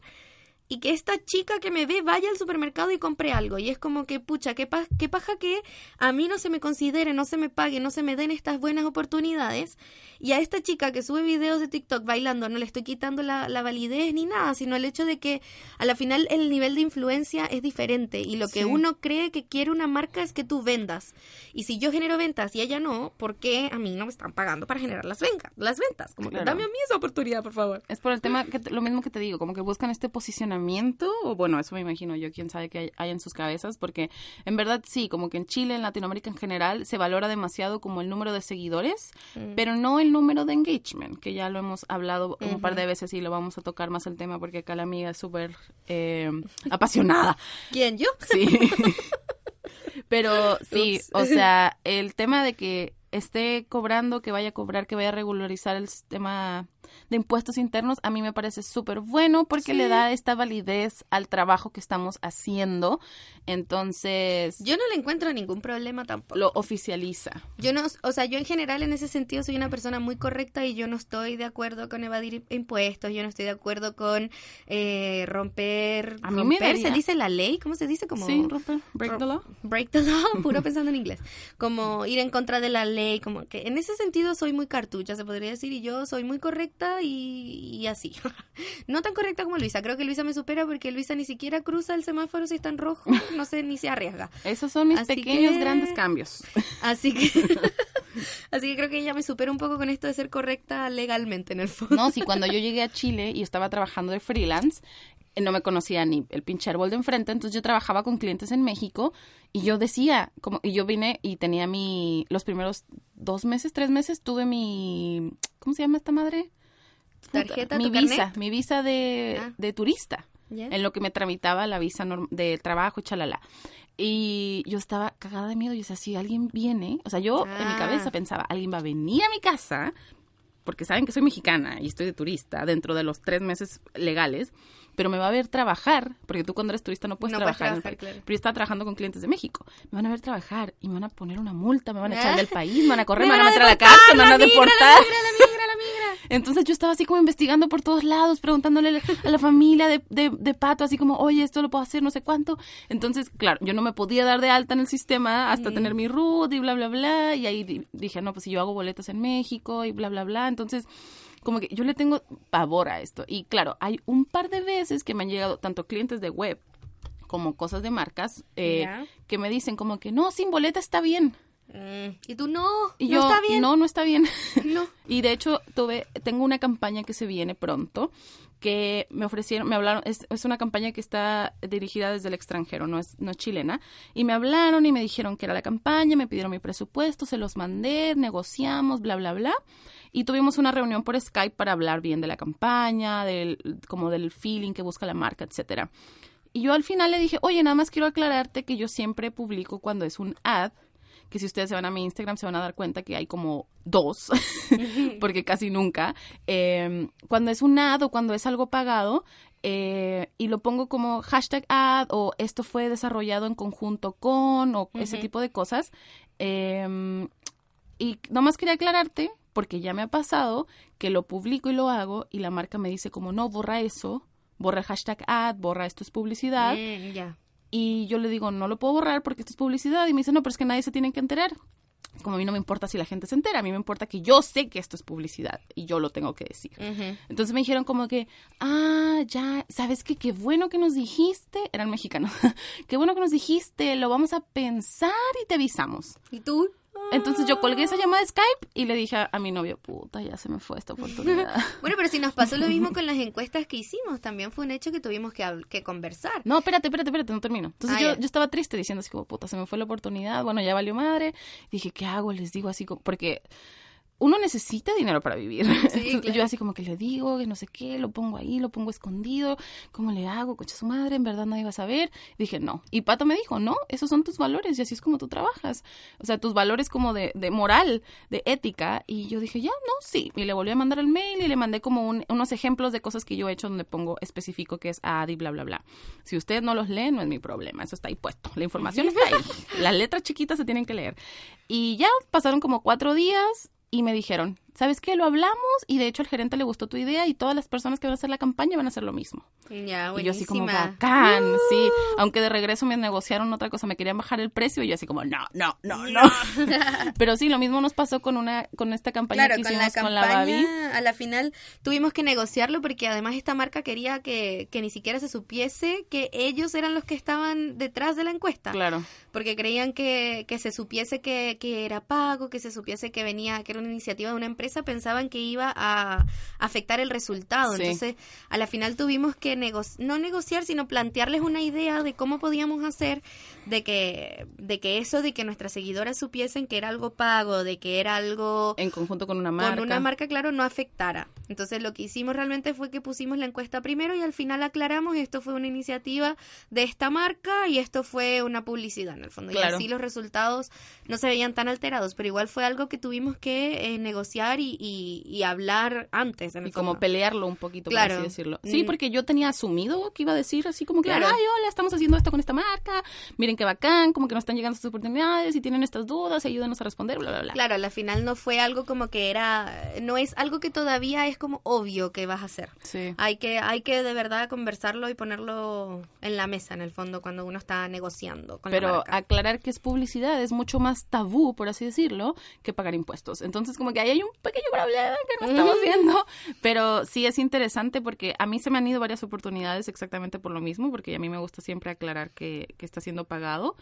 y que esta chica que me ve vaya al supermercado y compre algo. Y es como que, pucha, qué, qué paja que a mí no se me considere, no se me pague, no se me den estas buenas oportunidades. Y a esta chica que sube videos de TikTok bailando, no le estoy quitando la, la validez ni nada, sino el hecho de que a la final el nivel de influencia es diferente. Y lo que uno cree que quiere una marca es que tú vendas. Y si yo genero ventas y ella no, ¿por qué a mí no me están pagando para generar las, ventas las ventas? Como que dame a mí esa oportunidad, por favor. Es por el tema, que lo mismo que te digo, como que buscan este posicionamiento o bueno, eso me imagino yo, quién sabe qué hay, en sus cabezas, porque en verdad sí, como que en Chile, en Latinoamérica en general, se valora demasiado como el número de seguidores, mm. pero no el número de engagement, que ya lo hemos hablado un par de veces y lo vamos a tocar más el tema porque acá la amiga es súper eh, apasionada. ¿Quién, yo? Sí. pero sí, o sea, el tema de que esté cobrando, que vaya a cobrar, que vaya a regularizar el sistema de impuestos internos, a mí me parece súper bueno porque le da esta validez al trabajo que estamos haciendo. Entonces... Yo no le encuentro ningún problema tampoco. Lo oficializa. Yo no, o sea, yo en general en ese sentido soy una persona muy correcta y yo no estoy de acuerdo con evadir impuestos, yo no estoy de acuerdo con eh, romper... A romper, se dice la ley, ¿cómo se dice? Como, sí, romper, break the law. Break the law, puro pensando en inglés. Como ir en contra de la ley, como que en ese sentido soy muy cartucha, se podría decir, y yo soy muy correcta y, así. no tan correcta como Luisa. Creo que Luisa me supera porque Luisa ni siquiera cruza el semáforo si está en rojo. No sé, ni se arriesga. Esos son mis pequeños grandes cambios. Así que... Así que creo que ella me supera un poco con esto de ser correcta legalmente en el fondo. No, sí, cuando yo llegué a Chile y estaba trabajando de freelance, eh, no me conocía ni el pinche árbol de enfrente, entonces yo trabajaba con clientes en México y yo decía, como, y yo vine y tenía mi, los primeros dos meses, tres meses, tuve mi, ¿cómo se llama esta madre? Tarjeta, mi visa, mi visa de, ah. de turista, en lo que me tramitaba la visa de trabajo, chalala. Y yo estaba cagada de miedo. y decía, si alguien viene, o sea, yo en mi ah. cabeza pensaba, alguien va a venir a mi casa, porque saben que soy mexicana y estoy de turista dentro de los tres meses legales, pero me va a ver trabajar, porque tú cuando eres turista no puedes trabajar, pero yo estaba trabajando con clientes de México, me van a ver trabajar y me van a poner una multa, me van a echar del país, me van a correr, me, van a meter a la cárcel, me van a deportar. Entonces yo estaba así como investigando por todos lados, preguntándole a la familia de, de, Pato, así como, oye, esto lo puedo hacer, no sé cuánto. Entonces, claro, yo no me podía dar de alta en el sistema hasta tener mi root y bla, bla, bla. Y ahí dije, no, pues si yo hago boletas en México y bla, bla, bla. Entonces, como que yo le tengo pavor a esto. Y claro, hay un par de veces que me han llegado tanto clientes de web como cosas de marcas eh, que me dicen como que no, sin boleta está bien. Mm. Y tú no, y no está bien. No, no está bien. No. y de hecho, tuve, tengo una campaña que se viene pronto que me ofrecieron, me hablaron, es, es, una campaña que está dirigida desde el extranjero, no es, no es chilena, y me hablaron y me dijeron que era la campaña, me pidieron mi presupuesto, se los mandé, negociamos, bla, bla, bla, y tuvimos una reunión por Skype para hablar bien de la campaña, del, como del feeling que busca la marca, etcétera. Y yo al final le dije, oye, nada más quiero aclararte que yo siempre publico cuando es un ad, que si ustedes se van a mi Instagram se van a dar cuenta que hay como dos, porque casi nunca. Em, cuando es un ad o cuando es algo pagado, eh, y lo pongo como hashtag ad o esto fue desarrollado en conjunto con o ese tipo de cosas. Eh, y nomás quería aclararte, porque ya me ha pasado, que lo publico y lo hago y la marca me dice como no, borra eso, borra hashtag ad, borra esto es publicidad. Mm, ya. Y yo le digo, no lo puedo borrar porque esto es publicidad. Y me dice, no, pero es que nadie se tiene que enterar. Como a mí no me importa si la gente se entera, a mí me importa que yo sé que esto es publicidad y yo lo tengo que decir. Entonces me dijeron como que, ah, ya, ¿sabes qué? Qué bueno que nos dijiste, eran mexicanos, qué bueno que nos dijiste, lo vamos a pensar y te avisamos. ¿Y tú? Entonces yo colgué esa llamada de Skype y le dije a, a mi novio, puta, ya se me fue esta oportunidad. Bueno, pero si nos pasó lo mismo con las encuestas que hicimos, también fue un hecho que tuvimos que, que conversar. No, espérate, espérate, espérate, no termino. Entonces Ah, yo, yo estaba triste diciendo así como, puta, se me fue la oportunidad, bueno, ya valió madre. Dije, ¿qué hago? Les digo así como, porque uno necesita dinero para vivir. Entonces, claro. Yo así como que le digo, que no sé qué, lo pongo ahí, lo pongo escondido, ¿cómo le hago? Coche su madre, en verdad nadie va a saber. Dije, no. Y Pato me dijo, no, esos son tus valores y así es como tú trabajas. O sea, tus valores como de, de moral, de ética. Y yo dije, ya, no, sí. Y le volví a mandar el mail y le mandé como un- unos ejemplos de cosas que yo he hecho donde pongo específico que es AD y bla, bla, bla. Si ustedes no los leen, no es mi problema. Eso está ahí puesto. La información está ahí. Las letras chiquitas se tienen que leer. Y ya pasaron como cuatro días y me dijeron, ¿sabes qué? Lo hablamos y de hecho al gerente le gustó tu idea y todas las personas que van a hacer la campaña van a hacer lo mismo. Ya, Y yo así como buenísima. bacán, sí. Aunque de regreso me negociaron otra cosa, me querían bajar el precio y yo así como, no, no, no, no. Pero sí, lo mismo nos pasó con una con esta campaña Claro, que con hicimos la con la Babi. campaña, a la final tuvimos que negociarlo porque además esta marca quería que, que ni siquiera se supiese que ellos eran los que estaban detrás de la encuesta. Claro. Porque creían que, que se supiese que, que era pago, que se supiese que venía, que era una iniciativa de una empresa, pensaban que iba a afectar el resultado. Sí. Entonces, a la final tuvimos que nego- no negociar, sino plantearles una idea de cómo podíamos hacer de que, de que eso, de que nuestras seguidoras supiesen que era algo pago, de que era algo En conjunto con una marca. con una marca, claro, no afectara. Entonces lo que hicimos realmente fue que pusimos la encuesta primero y al final aclaramos esto fue una iniciativa de esta marca y esto fue una publicidad en el fondo. Claro. Y así los resultados no se veían tan alterados, pero igual fue algo que tuvimos que eh, negociar y, y- y hablar antes. En el Y como pelearlo un poquito, Claro. por así decirlo. Sí, Mm. porque yo tenía asumido que iba a decir así como que, Claro. ay, hola, estamos haciendo esto con esta marca, miren qué bacán, como que nos están llegando estas oportunidades y tienen estas dudas, ayúdanos a responder, bla, bla, bla. Claro, al final no fue algo como que era, no es algo que todavía es como obvio que vas a hacer. Sí. Hay que, hay que de verdad conversarlo y ponerlo en la mesa en el fondo cuando uno está negociando con la Pero marca. aclarar que es publicidad es mucho más tabú, por así decirlo, que pagar impuestos. Entonces, como que ahí hay un pequeño problema que no estamos viendo. Pero sí es interesante porque a mí se me han ido varias oportunidades exactamente por lo mismo, porque a mí me gusta siempre aclarar que, que está siendo pagado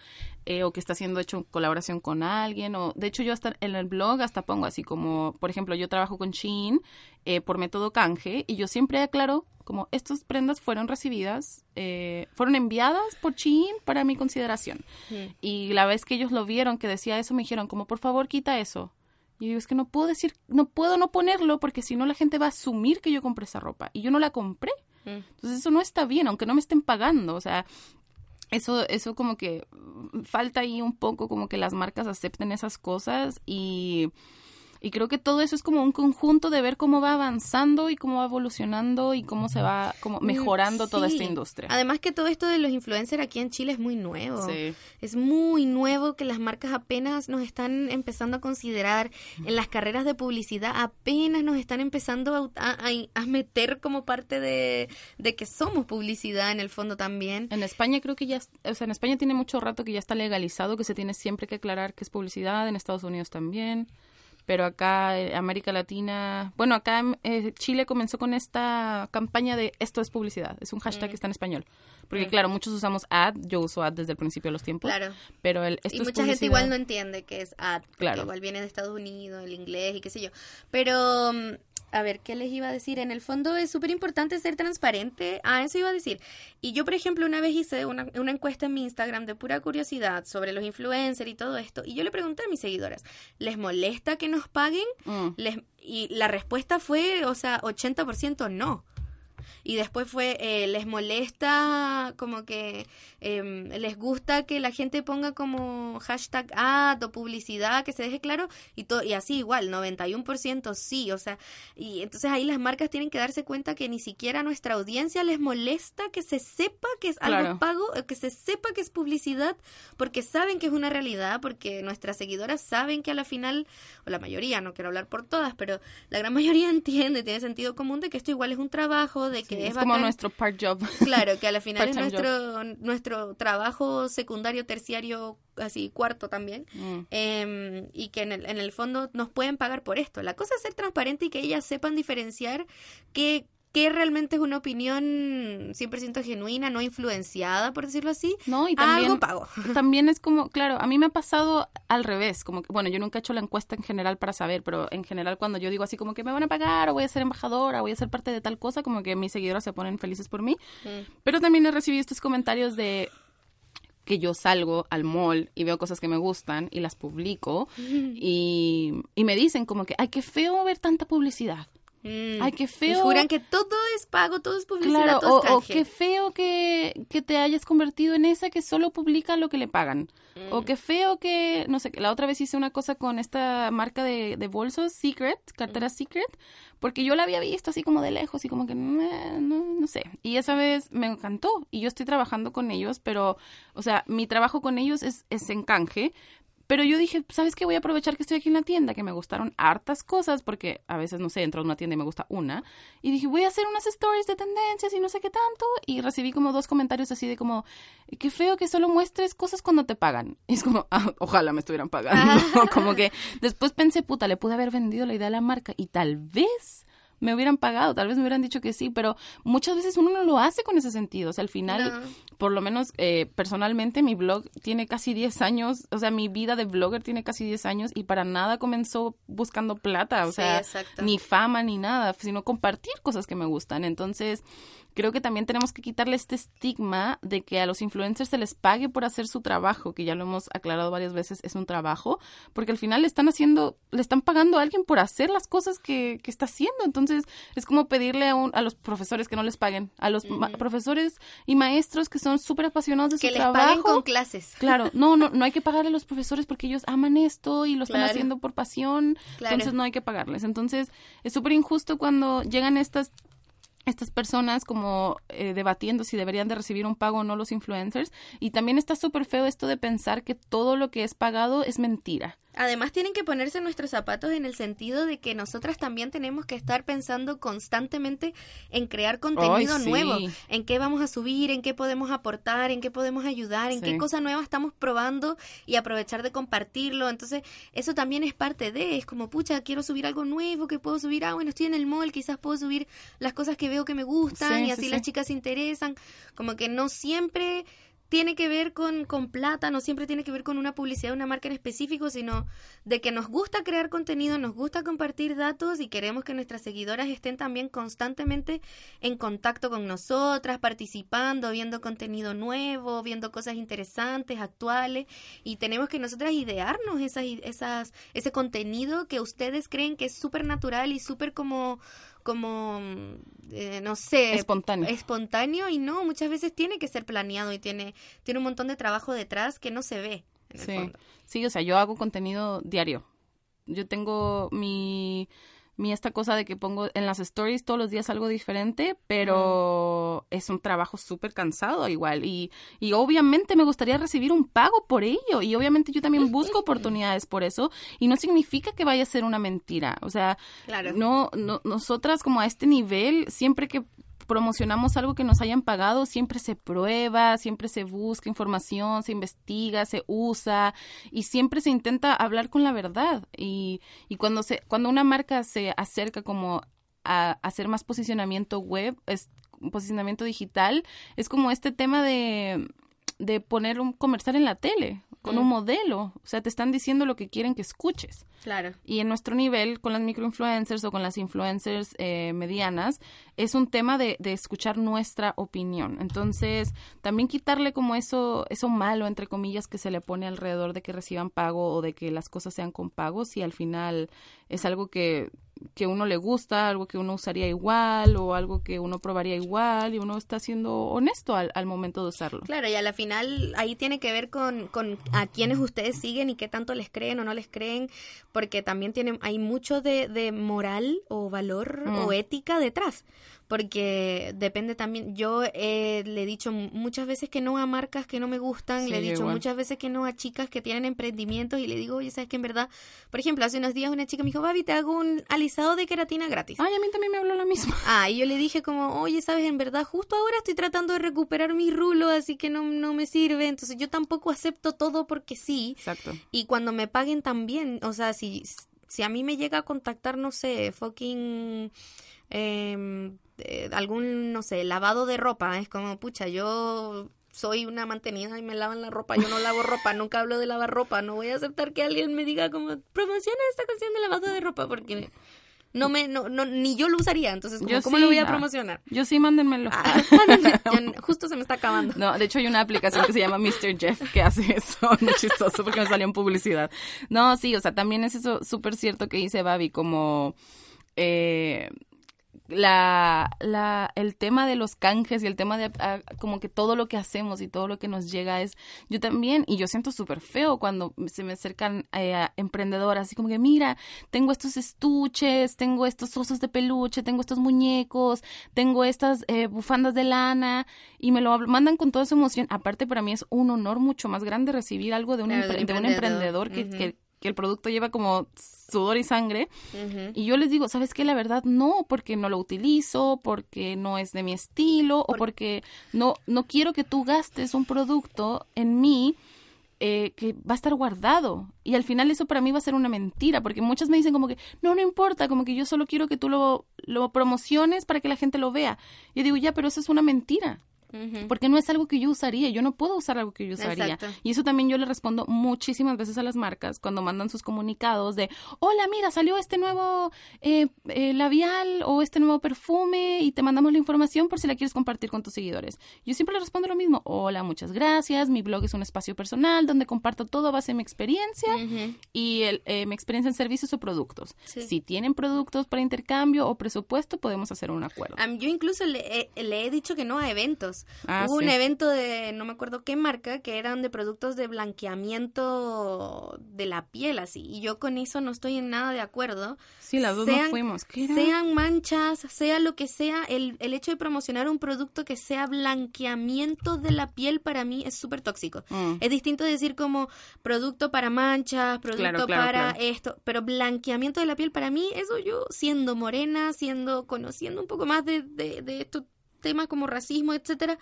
eh, o que está siendo hecho en colaboración con alguien. o De hecho, yo hasta en el blog hasta pongo así como, por ejemplo, yo trabajo con Shein eh, por método canje y yo siempre aclaro como estas prendas fueron recibidas, eh, fueron enviadas por Shein para mi consideración. Ujú. Y la vez que ellos lo vieron, que decía eso, me dijeron como, por favor, quita eso. Y yo digo, es que no puedo decir, no puedo no ponerlo porque si no la gente va a asumir que yo compré esa ropa. Y yo no la compré. Mm. Entonces eso no está bien, aunque no me estén pagando. O sea, eso, eso como que mm, falta ahí un poco como que las marcas acepten esas cosas y, y creo que todo eso es como un conjunto de ver cómo va avanzando y cómo va evolucionando y cómo se va como mejorando toda esta industria. Además que todo esto de los influencers aquí en Chile es muy nuevo. Sí. Es muy nuevo que las marcas apenas nos están empezando a considerar en las carreras de publicidad, apenas nos están empezando a, a- a meter como parte de, de que somos publicidad en el fondo también. En España creo que ya, o sea, en España tiene mucho rato que ya está legalizado, que se tiene siempre que aclarar que es publicidad, en Estados Unidos también, pero acá eh, América Latina, bueno, acá eh, Chile comenzó con esta campaña de esto es publicidad, es un hashtag que está en español, porque claro, muchos usamos ad, yo uso ad desde el principio de los tiempos, Claro. pero el esto y es mucha gente igual no entiende que es ad, Claro. igual viene de Estados Unidos, el inglés y qué sé yo. Pero, mm, a ver, ¿qué les iba a decir? En el fondo es súper importante ser transparente. Ah, eso iba a decir. Y yo, por ejemplo, una vez hice una, una encuesta en mi Instagram de pura curiosidad sobre los influencers y todo esto. Y yo le pregunté a mis seguidoras, ¿les molesta que nos paguen? Mm. Les, y la respuesta fue, o sea, 80% no. Y después fue, eh, les molesta como que em, les gusta que la gente ponga como hashtag ad o publicidad, que se deje claro, y, to- y así igual, 91% sí, o sea, y entonces ahí las marcas tienen que darse cuenta que ni siquiera a nuestra audiencia les molesta que se sepa que es algo Claro. pago, eh, que se sepa que es publicidad, porque saben que es una realidad, porque nuestras seguidoras saben que a la final, o la mayoría, no quiero hablar por todas, pero la gran mayoría entiende, tiene sentido común de que esto igual es un trabajo, de que Sí, es, es como nuestro part job. Claro, que a la final es nuestro, nuestro trabajo secundario, terciario, así cuarto también. Mm. Em, y que en el, en el fondo nos pueden pagar por esto. La cosa es ser transparente y que ellas sepan diferenciar qué, qué realmente es una opinión 100% genuina, no influenciada, por decirlo así. No, y también, algo pago. también es como, claro, a mí me ha pasado al revés, como que, bueno, yo nunca he hecho la encuesta en general para saber, pero en general cuando yo digo así como que me van a pagar o voy a ser embajadora, voy a ser parte de tal cosa, como que mis seguidoras se ponen felices por mí. Mm. Pero también he recibido estos comentarios de que yo salgo al mall y veo cosas que me gustan y las publico y, y me dicen como que, ay, qué feo ver tanta publicidad. Mm. Ay, qué Y feo. juran que todo es pago, todo es publicidad, Claro, todo o, es o canje. qué feo que, que te hayas convertido en esa que solo publica lo que le pagan. Mm. O qué feo que, no sé, la otra vez hice una cosa con esta marca de, de bolsos, Secret, cartera Mm. Secret, porque yo la había visto así como de lejos y como que, "Meh, no, no sé. Y esa vez me encantó y yo estoy trabajando con ellos, pero, o sea, mi trabajo con ellos es, es en canje, pero yo dije, ¿sabes qué? Voy a aprovechar que estoy aquí en la tienda, que me gustaron hartas cosas, porque a veces, no sé, entro a una tienda y me gusta una. Y dije, voy a hacer unas stories de tendencias y no sé qué tanto. Y recibí como dos comentarios así de como, qué feo que solo muestres cosas cuando te pagan. Y es como, "Ah, ojalá me estuvieran pagando. como que después pensé, puta, le pude haber vendido la idea a la marca y tal vez me hubieran pagado, tal vez me hubieran dicho que sí, pero muchas veces uno no lo hace con ese sentido. O sea, al final, No. por lo menos eh, personalmente, mi blog tiene casi 10 años, o sea, mi vida de blogger tiene casi 10 años y para nada comenzó buscando plata, o Sí, sea, exacto. ni fama ni nada, sino compartir cosas que me gustan. Entonces, creo que también tenemos que quitarle este estigma de que a los influencers se les pague por hacer su trabajo, que ya lo hemos aclarado varias veces, es un trabajo, porque al final le están haciendo, le están pagando a alguien por hacer las cosas que, que está haciendo. Entonces, es como pedirle a, un, a los profesores que no les paguen, a los ma- profesores y maestros que son súper apasionados de que su les trabajo. paguen con clases. Claro, no, no, no hay que pagarle a los profesores porque ellos aman esto y lo están Claro. haciendo por pasión, Claro. entonces no hay que pagarles. Entonces es súper injusto cuando llegan estas estas personas como eh, debatiendo si deberían de recibir un pago o no los influencers y también está súper feo esto de pensar que todo lo que es pagado es mentira. Además tienen que ponerse nuestros zapatos en el sentido de que nosotras también tenemos que estar pensando constantemente en crear contenido sí. nuevo, en qué vamos a subir, en qué podemos aportar, en qué podemos ayudar, en Sí. qué cosa nueva estamos probando y aprovechar de compartirlo. Entonces, eso también es parte de, es como, pucha, quiero subir algo nuevo, que puedo subir, ah, bueno, estoy en el mall, quizás puedo subir las cosas que veo que me gustan Sí, y sí, así sí. las chicas se interesan. Como que no siempre tiene que ver con, con plata, no siempre tiene que ver con una publicidad de una marca en específico, sino de que nos gusta crear contenido, nos gusta compartir datos y queremos que nuestras seguidoras estén también constantemente en contacto con nosotras, participando, viendo contenido nuevo, viendo cosas interesantes, actuales, y tenemos que nosotras idearnos esas, esas, ese contenido que ustedes creen que es súper natural y súper como como eh, no sé Espontáneo. espontáneo y no muchas veces tiene que ser planeado y tiene tiene un montón de trabajo detrás que no se ve en el Sí, fondo. sí, o sea, yo hago contenido diario. Yo tengo mi, mi esta cosa de que pongo en las stories todos los días algo diferente, pero es un trabajo súper cansado igual. Y, y obviamente me gustaría recibir un pago por ello. Y obviamente yo también busco oportunidades por eso. Y no significa que vaya a ser una mentira. O sea, Claro. no, no, nosotras como a este nivel, siempre que promocionamos algo que nos hayan pagado, siempre se prueba, siempre se busca información, se investiga, se usa y siempre se intenta hablar con la verdad. Y, y cuando se, cuando una marca se acerca como a hacer más posicionamiento web, es posicionamiento digital, es como este tema de, de poner un comercial en la tele con Mm. un modelo. O sea, te están diciendo lo que quieren que escuches. Claro. Y en nuestro nivel, con las microinfluencers o con las influencers eh, medianas, es un tema de, de escuchar nuestra opinión. Entonces, también quitarle como eso, eso malo, entre comillas, que se le pone alrededor de que reciban pago o de que las cosas sean con pagos y al final es algo que, que uno le gusta, algo que uno usaría igual o algo que uno probaría igual y uno está siendo honesto al, al momento de usarlo. Claro, y a la final ahí tiene que ver con, con a quienes ustedes siguen y qué tanto les creen o no les creen, porque también tienen, hay mucho de, de moral o valor Mm. o ética detrás, porque depende también, yo eh, le he dicho muchas veces que no a marcas que no me gustan, Sí, le he dicho igual. muchas veces que no a chicas que tienen emprendimientos y le digo, oye, sabes que en verdad, por ejemplo, hace unos días una chica me dijo, Babi, te hago un alisado de queratina gratis. Ay, a mí también me habló la misma. Ah, y yo le dije como, oye, sabes, en verdad, justo ahora estoy tratando de recuperar mi rulo, así que no, no me sirve. Entonces yo tampoco acepto todo porque sí. Exacto. Y cuando me paguen también, o sea, si, si a mí me llega a contactar, no sé, fucking... em, eh, algún, no sé, lavado de ropa, es como, pucha, yo soy una mantenida y me lavan la ropa, yo no lavo ropa, nunca hablo de lavar ropa, no voy a aceptar que alguien me diga como, promociona esta canción de lavado de ropa, porque no me, no, no, ni yo lo usaría, entonces, como, Yo ¿cómo sí, lo voy a ah. promocionar? Yo sí, mándenmelo. Ah, mándenme, ya justo se me está acabando. No, de hecho hay una aplicación que se llama Mr. Jeff que hace eso, muy chistoso porque me salió en publicidad. No, sí, o sea, también es eso súper cierto que dice Babi, como eh, la, la, el tema de los canjes y el tema de ah, como que todo lo que hacemos y todo lo que nos llega es, yo también, y yo siento súper feo cuando se me acercan eh, a emprendedoras, así como que mira, tengo estos estuches, tengo estos osos de peluche, tengo estos muñecos, tengo estas eh, bufandas de lana, y me lo mandan con toda su emoción. Aparte, para mí es un honor mucho más grande recibir algo de un, Claro, del empre- de un emprendedor. que, que, que el producto lleva como sudor y sangre. Y yo les digo, ¿sabes qué? La verdad no, porque no lo utilizo, porque no es de mi estilo o porque no, no quiero que tú gastes un producto en mí eh, que va a estar guardado. Y al final eso para mí va a ser una mentira, porque muchas me dicen como que, no, no importa, como que yo solo quiero que tú lo, lo promociones para que la gente lo vea. Yo digo, ya, pero eso es una mentira. Porque no es algo que yo usaría, yo no puedo usar algo que yo usaría. Exacto. Y eso también yo le respondo muchísimas veces a las marcas cuando mandan sus comunicados de, hola, mira, salió este nuevo eh, eh, labial o este nuevo perfume y te mandamos la información por si la quieres compartir con tus seguidores. Yo siempre le respondo lo mismo, hola, muchas gracias, mi blog es un espacio personal donde comparto todo a base de mi experiencia y el, eh, mi experiencia en servicios o productos. Sí. Si tienen productos para intercambio o presupuesto, podemos hacer un acuerdo. Yo incluso le he dicho que no a eventos. Ah, Hubo sí. un evento de, no me acuerdo qué marca, que eran de productos de blanqueamiento de la piel, así. Y yo con eso no estoy en nada de acuerdo. Sí, las dos no fuimos. Sean manchas, sea lo que sea, el, el hecho de promocionar un producto que sea blanqueamiento de la piel para mí es súper tóxico. Mm. Es distinto decir como producto para manchas, producto Claro, claro, para claro. esto, pero blanqueamiento de la piel para mí, eso yo siendo morena, siendo, conociendo un poco más de, de, de estos temas como racismo, etcétera,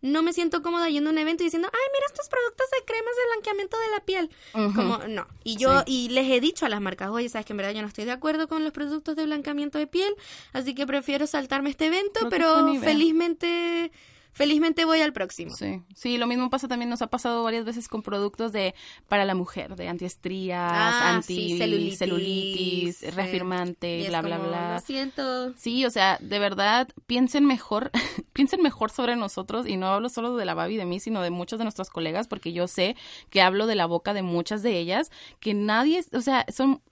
no me siento cómoda yendo a un evento y diciendo, ay, mira estos productos de cremas de blanqueamiento de la piel. Como, no. Y yo, Sí. y les he dicho a las marcas, oye, sabes que en verdad yo no estoy de acuerdo con los productos de blanqueamiento de piel, así que prefiero saltarme este evento, pero Nivea. Felizmente, voy al próximo. Sí, sí, lo mismo pasa también, nos ha pasado varias veces con productos de para la mujer, de antiestrías, Ah, anti sí, celulitis, celulitis, sí. reafirmante, bla, bla, bla. Lo siento. Sí, o sea, de verdad, piensen mejor, piensen mejor sobre nosotros y no hablo solo de la Babi de mí, sino de muchas de nuestras colegas, porque yo sé que hablo de la boca de muchas de ellas, que nadie, o sea, son...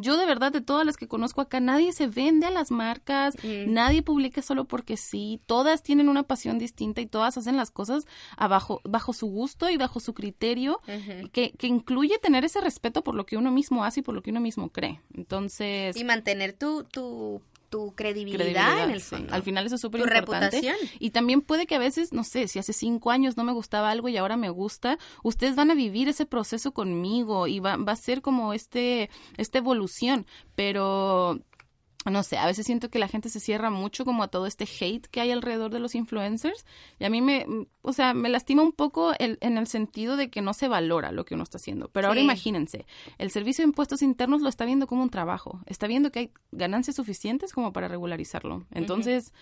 Yo de verdad, de todas las que conozco acá, nadie se vende a las marcas, Mm. nadie publica solo porque sí, todas tienen una pasión distinta y todas hacen las cosas abajo, bajo su gusto y bajo su criterio, que, que incluye tener ese respeto por lo que uno mismo hace y por lo que uno mismo cree. Entonces, Y mantener tu, tu, tu credibilidad, credibilidad, en el sí. fondo. Al final eso es súper Tu importante. reputación. Y también puede que a veces, no sé, si hace cinco años no me gustaba algo y ahora me gusta, ustedes van a vivir ese proceso conmigo y va, va a ser como este, esta evolución. Pero no sé, a veces siento que la gente se cierra mucho como a todo este hate que hay alrededor de los influencers y a mí me, o sea, me lastima un poco el- en el sentido de que no se valora lo que uno está haciendo. Pero ahora imagínense, el Servicio de Impuestos Internos lo está viendo como un trabajo, está viendo que hay ganancias suficientes como para regularizarlo. Entonces,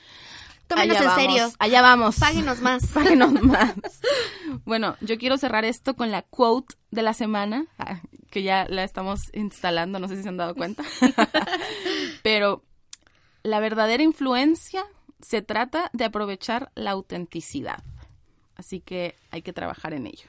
Tómenos allá en vamos, serio. allá vamos. Páguenos más. Páguenos más. Bueno, yo quiero cerrar esto con la quote de la semana, ah, que ya la estamos instalando, no sé si se han dado cuenta. Pero la verdadera influencia se trata de aprovechar la autenticidad. Así que hay que trabajar en ello.